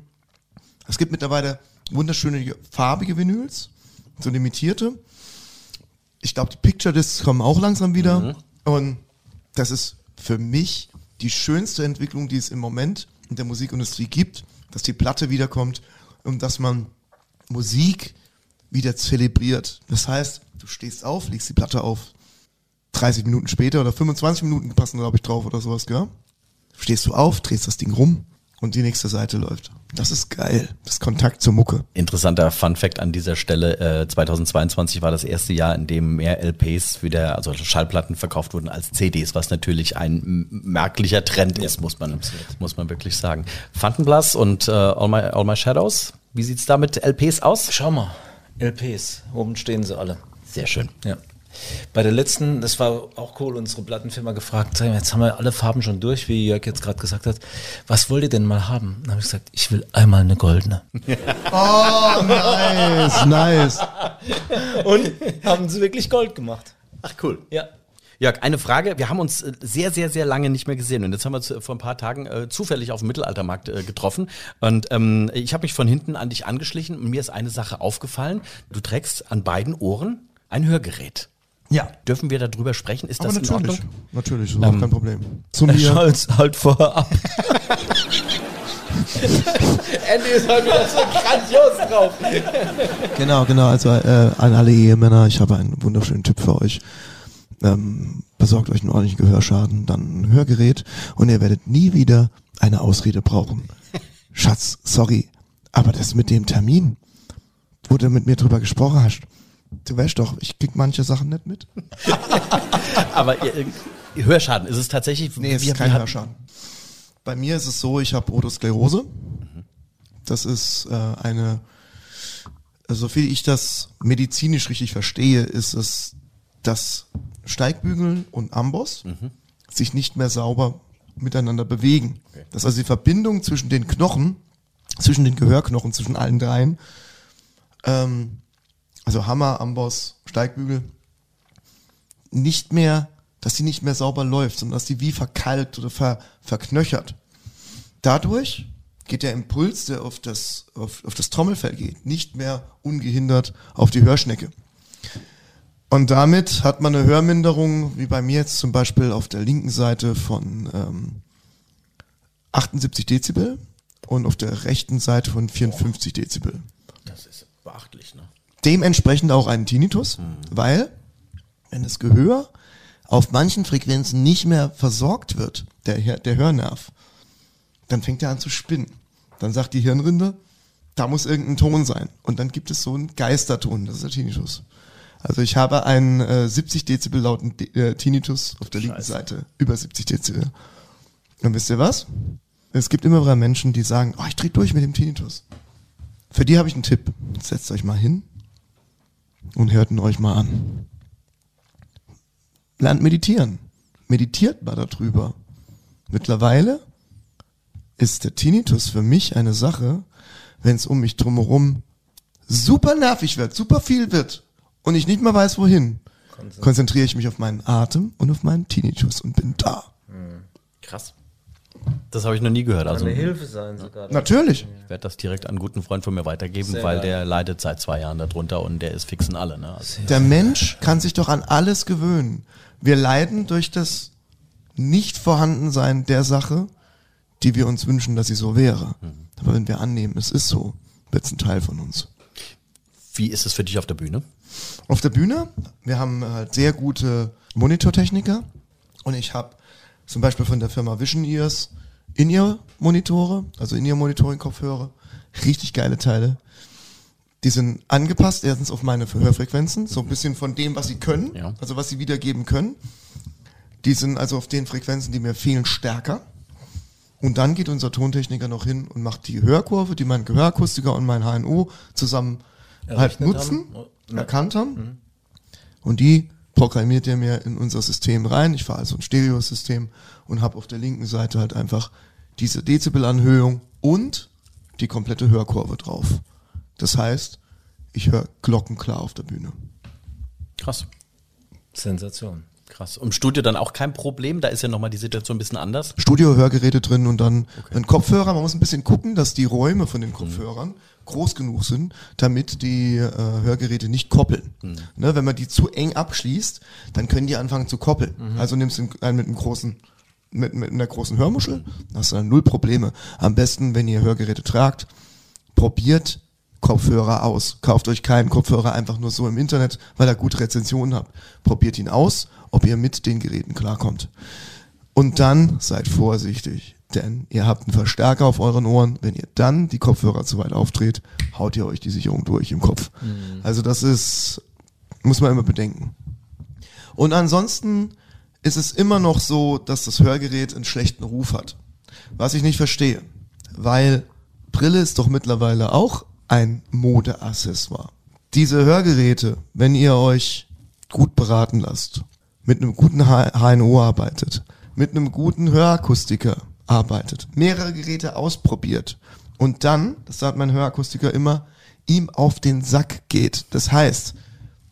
es gibt mittlerweile wunderschöne farbige Vinyls, so limitierte. Ich glaube, die Picture Discs kommen auch langsam wieder. Und das ist für mich die schönste Entwicklung, die es im Moment in der Musikindustrie gibt, dass die Platte wiederkommt und dass man Musik wieder zelebriert. Das heißt, du stehst auf, legst die Platte auf. 30 Minuten später oder 25 Minuten passen, glaube ich, drauf oder sowas, gell? Stehst du auf, drehst das Ding rum und die nächste Seite läuft. Das ist geil. Das Kontakt zur Mucke. Interessanter Fun Fact an dieser Stelle. Äh, 2022 war das erste Jahr, in dem mehr LPs wieder, also Schallplatten verkauft wurden als CDs, was natürlich ein merklicher Trend ist, muss man, muss man wirklich sagen. Fantenblass und äh, All, My, All My Shadows, wie sieht's da mit LPs aus? Schau mal, LPs, oben stehen sie alle. Sehr schön. Ja. Bei der letzten, das war auch cool, unsere Plattenfirma gefragt, jetzt haben wir alle Farben schon durch, wie Jörg jetzt gerade gesagt hat. Was wollt ihr denn mal haben? Dann habe ich gesagt, ich will einmal eine goldene. Oh, nice, nice. Und haben sie wirklich Gold gemacht. Ach cool. Ja. Jörg, eine Frage. Wir haben uns äh, sehr, sehr, sehr lange nicht mehr gesehen. Und jetzt haben wir zu, vor ein paar Tagen äh, zufällig auf dem Mittelaltermarkt äh, getroffen. Und ähm, ich habe mich von hinten an dich angeschlichen und mir ist eine Sache aufgefallen. Du trägst an beiden Ohren ein Hörgerät. Ja. Dürfen wir darüber sprechen? Ist Aber das in natürlich. Ordnung? Natürlich, ist überhaupt kein Problem. Zu Der mir. Scholz halt vorher ab. Andy ist heute wieder so grandios drauf. Genau, genau. Also äh, an alle Ehemänner, ich habe einen wunderschönen Tipp für euch. Ähm, besorgt euch einen ordentlichen Gehörschaden, dann ein Hörgerät und ihr werdet nie wieder eine Ausrede brauchen. Schatz, sorry, aber das mit dem Termin, wo du mit mir drüber gesprochen hast, du weißt doch, ich krieg manche Sachen nicht mit. Aber äh, Hörschaden, ist es tatsächlich? Nee, es ist kein Hörschaden. Bei mir ist es so, ich habe Otosklerose. Das ist äh, eine, also viel ich das medizinisch richtig verstehe, ist es, dass Steigbügel und Amboss sich nicht mehr sauber miteinander bewegen. Dass also die Verbindung zwischen den Knochen, zwischen den Gehörknochen, zwischen allen dreien, ähm, also Hammer, Amboss, Steigbügel, nicht mehr, dass die nicht mehr sauber läuft, sondern dass die wie verkalkt oder ver, verknöchert. Dadurch geht der Impuls, der auf das, auf, auf das Trommelfell geht, nicht mehr ungehindert auf die Hörschnecke. Und damit hat man eine Hörminderung, wie bei mir jetzt zum Beispiel auf der linken Seite von ähm, 78 Dezibel und auf der rechten Seite von 54 Dezibel Das ist beachtlich, ne? Dementsprechend auch einen Tinnitus, weil wenn das Gehör auf manchen Frequenzen nicht mehr versorgt wird, der, der Hörnerv, dann fängt er an zu spinnen. Dann sagt die Hirnrinde, da muss irgendein Ton sein. Und dann gibt es so einen Geisterton, das ist der Tinnitus. Also ich habe einen äh, 70 Dezibel lauten De äh, Tinnitus auf der linken Seite, über 70 Dezibel. Und wisst ihr was? Es gibt immer wieder Menschen, die sagen, oh, ich dreh durch mit dem Tinnitus. Für die habe ich einen Tipp. Setzt euch mal hin und hört ihn euch mal an. Lernt meditieren. Meditiert mal darüber. Mittlerweile ist der Tinnitus für mich eine Sache, wenn es um mich drumherum super nervig wird, super viel wird und ich nicht mehr weiß wohin, konzentriere ich mich auf meinen Atem und auf meinen Tinnitus und bin da. Krass. Das habe ich noch nie gehört. Also ich Hilfe sein sogar. Natürlich. werde das direkt an einen guten Freund von mir weitergeben, Sehr weil geil. der leidet seit zwei Jahren darunter und der ist fixen alle. Ne? Also, Der Mensch kann sich doch an alles gewöhnen. Wir leiden durch das Nicht-Vorhandensein der Sache, die wir uns wünschen, dass sie so wäre. Aber wenn wir annehmen, es ist so, wird es ein Teil von uns. wie ist es für dich auf der Bühne? Auf der Bühne, wir haben halt sehr gute Monitortechniker und ich habe zum Beispiel von der Firma Vision Ears In-Ear-Monitore, also In-Ear-Monitoring-Kopfhörer. Richtig geile Teile. Die sind angepasst, erstens auf meine Hörfrequenzen, so ein bisschen von dem, was sie können, Ja. also was sie wiedergeben können. Die sind also auf den Frequenzen, die mir fehlen, stärker. Und dann geht unser Tontechniker noch hin und macht die Hörkurve, die mein Gehörakustiker und mein HNO zusammen halt Errechnet nutzen, haben. Erkannt haben. Und die programmiert er mir in unser System rein. Ich fahre also ein Stereosystem und habe auf der linken Seite halt einfach diese Dezibelanhöhung und die komplette Hörkurve drauf. Das heißt, ich höre glockenklar auf der Bühne. Krass. Sensation. Krass. Und Im Studio dann auch kein Problem, da ist ja nochmal die Situation ein bisschen anders. Studio-Hörgeräte drin und dann ein Kopfhörer. Man muss ein bisschen gucken, dass die Räume von den Kopfhörern groß genug sind, damit die äh, Hörgeräte nicht koppeln. Ne, wenn man die zu eng abschließt, dann können die anfangen zu koppeln. Also nimmst du einen mit einem großen mit, mit einer großen Hörmuschel, hast du dann null Probleme. Am besten, wenn ihr Hörgeräte tragt, probiert Kopfhörer aus. Kauft euch keinen Kopfhörer einfach nur so im Internet, weil ihr gute Rezensionen habt. Probiert ihn aus, ob ihr mit den Geräten klarkommt. Und dann seid vorsichtig, denn ihr habt einen Verstärker auf euren Ohren. Wenn ihr dann die Kopfhörer zu weit aufdreht, haut ihr euch die Sicherung durch im Kopf. Also das ist, muss man immer bedenken. Und ansonsten ist es immer noch so, dass das Hörgerät einen schlechten Ruf hat. Was ich nicht verstehe, weil Brille ist doch mittlerweile auch ein Modeaccessoire. Diese Hörgeräte, wenn ihr euch gut beraten lasst, mit einem guten HNO arbeitet, mit einem guten Hörakustiker arbeitet, mehrere Geräte ausprobiert und dann, das sagt mein Hörakustiker immer, ihm auf den Sack geht. Das heißt,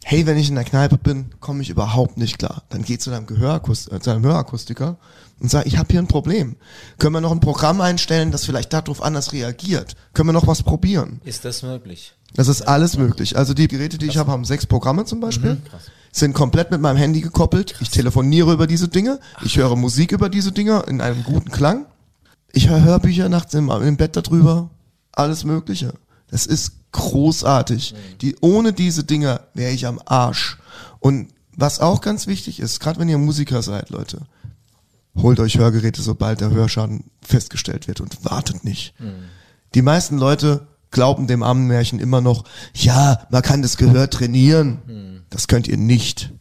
hey, wenn ich in der Kneipe bin, komme ich überhaupt nicht klar. Dann geht zu deinem, Gehörakust äh, zu deinem Hörakustiker und sagt, ich habe hier ein Problem. Können wir noch ein Programm einstellen, das vielleicht darauf anders reagiert? Können wir noch was probieren? Ist das möglich? Das ist alles möglich. Also die Geräte, die ich habe, haben sechs Programme zum Beispiel. sind komplett mit meinem Handy gekoppelt. Ich telefoniere über diese Dinge. Ich höre Musik über diese Dinge in einem guten Klang. Ich höre Hörbücher nachts im, im Bett darüber. Alles Mögliche. Das ist großartig. Die, ohne diese Dinger wäre ich am Arsch. Und was auch ganz wichtig ist, gerade wenn ihr Musiker seid, Leute, holt euch Hörgeräte, sobald der Hörschaden festgestellt wird und wartet nicht. Die meisten Leute glauben dem Ammenmärchen immer noch, ja, man kann das Gehör trainieren. Das könnt ihr nicht.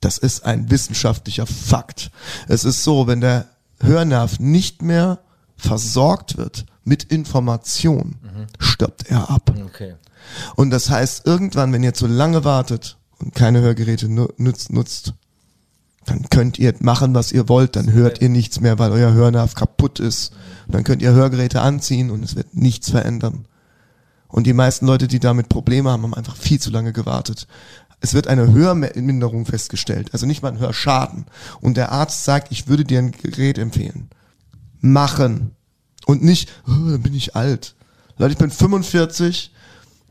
Das ist ein wissenschaftlicher Fakt. Es ist so, wenn der Hörnerv nicht mehr versorgt wird mit Information, stirbt er ab. Okay. Und das heißt, irgendwann, wenn ihr zu lange wartet und keine Hörgeräte nu- nutzt, nutzt, dann könnt ihr machen, was ihr wollt, dann hört ihr nichts mehr, weil euer Hörnerv kaputt ist. Und dann könnt ihr Hörgeräte anziehen und es wird nichts verändern. Und die meisten Leute, die damit Probleme haben, haben einfach viel zu lange gewartet. Es wird eine Hörminderung festgestellt, also nicht mal ein Hörschaden. Und der Arzt sagt, ich würde dir ein Gerät empfehlen. Machen. Und nicht, oh, dann bin ich alt. Leute, ich bin 45,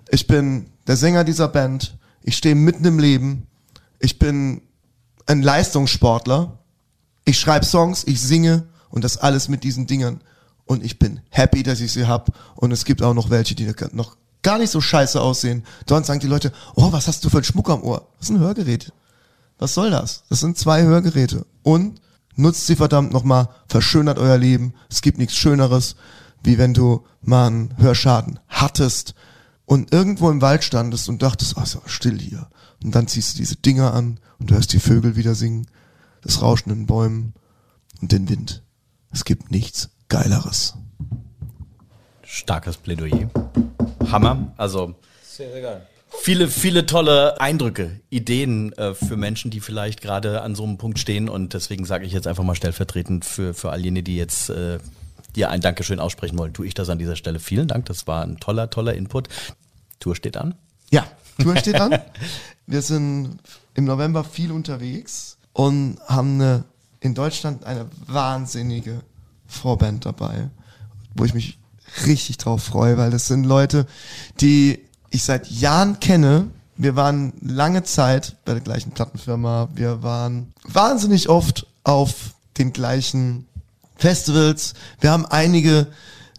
ich bin der Sänger dieser Band, ich stehe mitten im Leben, ich bin ein Leistungssportler, ich schreibe Songs, ich singe und das alles mit diesen Dingern. Und ich bin happy, dass ich sie hab. Und es gibt auch noch welche, die noch gar nicht so scheiße aussehen. Dort sagen die Leute, oh, was hast du für einen Schmuck am Ohr? Das ist ein Hörgerät. Was soll das? Das sind zwei Hörgeräte. Und nutzt sie verdammt nochmal, verschönert euer Leben. Es gibt nichts Schöneres, wie wenn du mal einen Hörschaden hattest und irgendwo im Wald standest und dachtest, oh, ist aber still hier. Und dann ziehst du diese Dinger an und hörst die Vögel wieder singen, das Rauschen in Bäumen und den Wind. Es gibt nichts Geileres. Starkes Plädoyer. Hammer. Also Sehr, sehr geil. viele, viele tolle Eindrücke, Ideen äh, für Menschen, die vielleicht gerade an so einem Punkt stehen. Und deswegen sage ich jetzt einfach mal stellvertretend für, für all jene, die jetzt äh, dir ein Dankeschön aussprechen wollen, tue ich das an dieser Stelle. Vielen Dank. Das war ein toller, toller Input. Tour steht an. Ja, Tour steht an. Wir sind im November viel unterwegs und haben eine, in Deutschland eine wahnsinnige Vorband dabei, wo ich mich richtig drauf freue, weil das sind Leute, die ich seit Jahren kenne. Wir waren lange Zeit bei der gleichen Plattenfirma. Wir waren wahnsinnig oft auf den gleichen Festivals. Wir haben einige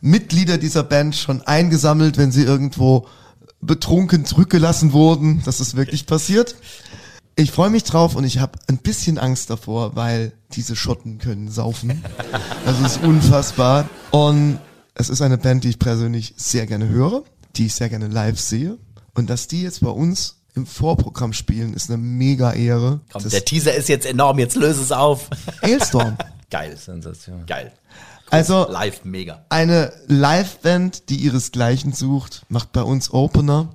Mitglieder dieser Band schon eingesammelt, wenn sie irgendwo betrunken zurückgelassen wurden. Das ist wirklich passiert. Ich freue mich drauf und ich habe ein bisschen Angst davor, weil diese Schotten können saufen. Das ist unfassbar. Und es ist eine Band, die ich persönlich sehr gerne höre, die ich sehr gerne live sehe. Und dass die jetzt bei uns im Vorprogramm spielen, ist eine mega Ehre. Komm, Das der Teaser ist jetzt enorm, jetzt löse es auf. Hailstorm. Geil, Sensation. geil. Also Live mega. eine Live-Band, die ihresgleichen sucht, macht bei uns Opener.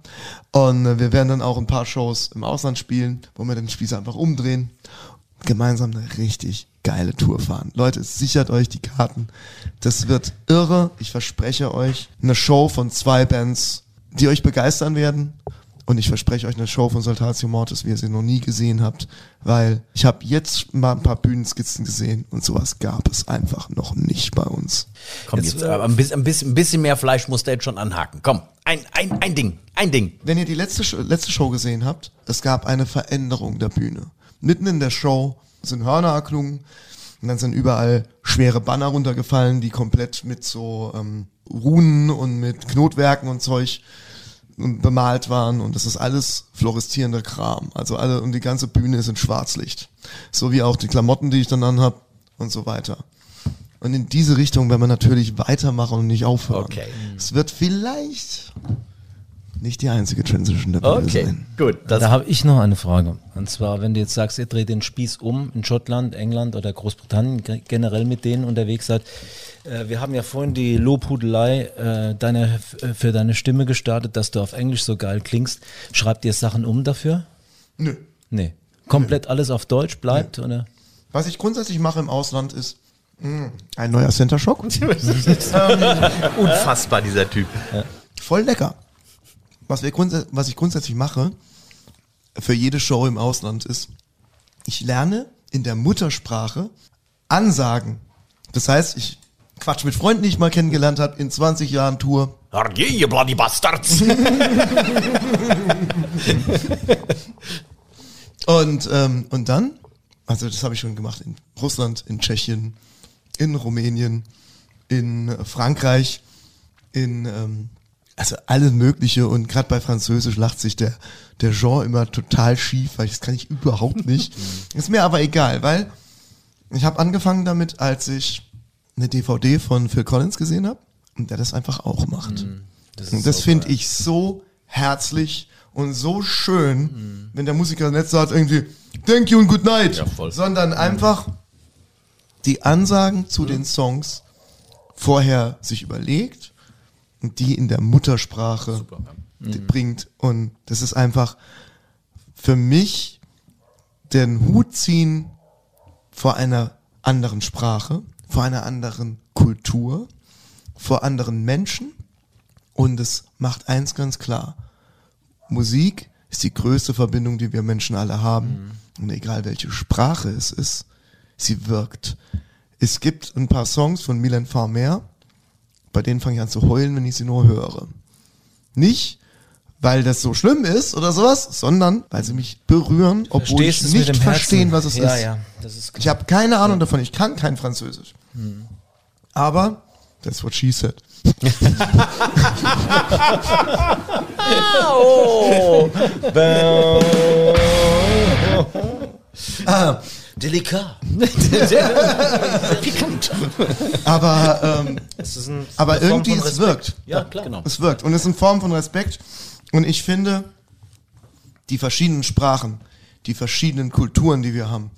Und äh, wir werden dann auch ein paar Shows im Ausland spielen, wo wir den Spieß einfach umdrehen. Gemeinsam eine richtig geile Tour fahren. Leute, sichert euch die Karten. Das wird irre. Ich verspreche euch eine Show von zwei Bands, die euch begeistern werden. Und ich verspreche euch eine Show von Saltatio Mortis, wie ihr sie noch nie gesehen habt, weil ich habe jetzt mal ein paar Bühnenskizzen gesehen und sowas gab es einfach noch nicht bei uns. Komm, jetzt, ein bisschen, ein, bisschen, ein bisschen mehr Fleisch muss der jetzt schon anhaken. Komm, ein, ein, ein Ding, ein Ding. Wenn ihr die letzte, letzte Show gesehen habt, es gab eine Veränderung der Bühne. Mitten in der Show sind Hörner erklungen und dann sind überall schwere Banner runtergefallen, die komplett mit so ähm, Runen und mit Knotwerken und Zeug ähm, bemalt waren und das ist alles fluoreszierender Kram. Also alle und die ganze Bühne ist in Schwarzlicht. So wie auch die Klamotten, die ich dann anhab und so weiter. Und in diese Richtung werden wir natürlich weitermachen und nicht aufhören. Okay. Es wird vielleicht nicht die einzige Transition der Bühne Okay, sein. gut. Das, da habe ich noch eine Frage. Und zwar, wenn du jetzt sagst, ihr dreht den Spieß um in Schottland, England oder Großbritannien, ge- generell mit denen unterwegs seid. Äh, wir haben ja vorhin die Lobhudelei äh, deiner, f- äh, für deine Stimme gestartet, dass du auf Englisch so geil klingst. Schreibt ihr Sachen um dafür? Nö. Nee. Komplett alles auf Deutsch bleibt? Oder? Was ich grundsätzlich mache im Ausland ist mh, ein neuer Center Shock. unfassbar, dieser Typ. Voll lecker. Was, wir grundsä was ich grundsätzlich mache für jede Show im Ausland ist, ich lerne in der Muttersprache Ansagen. Das heißt, ich quatsch mit Freunden, die ich mal kennengelernt habe, in 20 Jahren Tour. Arje, you bloody bastards. Und, ähm, und dann, also das habe ich schon gemacht in Russland, in Tschechien, in Rumänien, in Frankreich, in ähm, also alles Mögliche und gerade bei Französisch lacht sich der der Jean immer total schief, weil ich, das kann ich überhaupt nicht. Ist mir aber egal, weil ich habe angefangen damit, als ich eine DVD von Phil Collins gesehen habe und der das einfach auch macht. und das finde ich so herzlich und so schön, wenn der Musiker nicht sagt irgendwie Thank you and good night, Ja, sondern einfach die Ansagen zu den Songs vorher sich überlegt und die in der Muttersprache die bringt. Und das ist einfach für mich den Hut ziehen vor einer anderen Sprache, vor einer anderen Kultur, vor anderen Menschen. Und es macht eins ganz klar. Musik ist die größte Verbindung, die wir Menschen alle haben. Und egal welche Sprache es ist, sie wirkt. Es gibt ein paar Songs von Milan Farmer, bei denen fange ich an zu heulen, wenn ich sie nur höre. Nicht, weil das so schlimm ist oder sowas, sondern weil sie mich berühren, obwohl ich nicht verstehen, was es ja, ist. Ja, ist Ich habe keine Ahnung davon, ich kann kein Französisch. Aber that's what she said. delikat. Aber, ähm, Es ist ein, aber irgendwie es wirkt. Ja, klar. Genau. Es wirkt. Und es ist eine Form von Respekt. Und ich finde, die verschiedenen Sprachen, die verschiedenen Kulturen, die wir haben,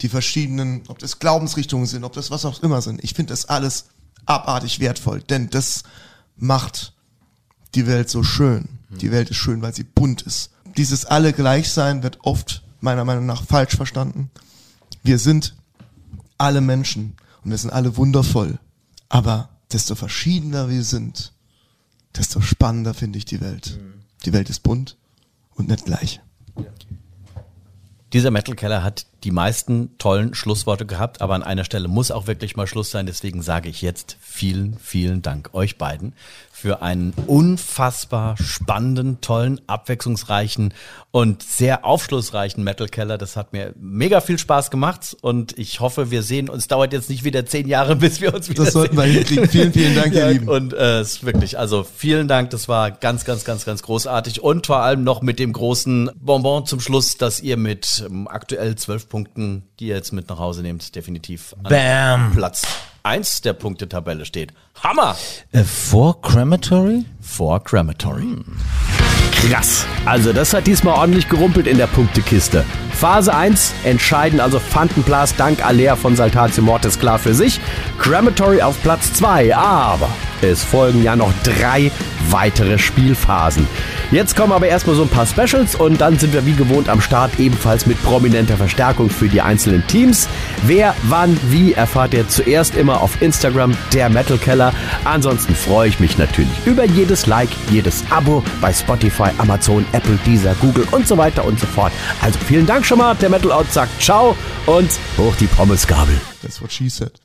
die verschiedenen, ob das Glaubensrichtungen sind, ob das was auch immer sind, ich finde das alles abartig wertvoll. Denn das macht die Welt so schön. Die Welt ist schön, weil sie bunt ist. Dieses alle gleich sein wird oft meiner Meinung nach falsch verstanden. Wir sind alle Menschen und wir sind alle wundervoll. Aber desto verschiedener wir sind, desto spannender finde ich die Welt. Die Welt ist bunt und nicht gleich. Dieser Metal Keller hat die meisten tollen Schlussworte gehabt, aber an einer Stelle muss auch wirklich mal Schluss sein. Deswegen sage ich jetzt vielen, vielen Dank euch beiden für einen unfassbar spannenden, tollen, abwechslungsreichen und sehr aufschlussreichen Metal Keller. Das hat mir mega viel Spaß gemacht und ich hoffe, wir sehen uns. Dauert jetzt nicht wieder zehn Jahre, bis wir uns wieder Das sollten wir hinkriegen. Vielen, vielen Dank, ihr Lieben. Und äh, es ist wirklich, also vielen Dank, das war ganz, ganz, ganz, ganz großartig und vor allem noch mit dem großen Bonbon zum Schluss, dass ihr mit ähm, aktuell zwölf Punkten, die ihr jetzt mit nach Hause nehmt, definitiv an Bam. Platz eins der Punktetabelle steht. Hammer! Äh, vor Crematory? Vor Crematory. Krass. Also das hat diesmal ordentlich gerumpelt in der Punktekiste. Phase 1 entscheiden also Fantenblas dank Alea von Saltatio Mortis klar für sich. Crematory auf Platz 2, aber es folgen ja noch drei weitere Spielphasen. Jetzt kommen aber erstmal so ein paar Specials und dann sind wir wie gewohnt am Start ebenfalls mit prominenter Verstärkung für die einzelnen Teams. Wer, wann, wie erfahrt ihr zuerst immer auf Instagram, der Metal Keller. Ansonsten freue ich mich natürlich über jedes Like, jedes Abo bei Spotify, Amazon, Apple, Deezer, Google und so weiter und so fort. Also vielen Dank schon mal. Der Metal Out sagt Ciao und hoch die Pommesgabel. That's what she said.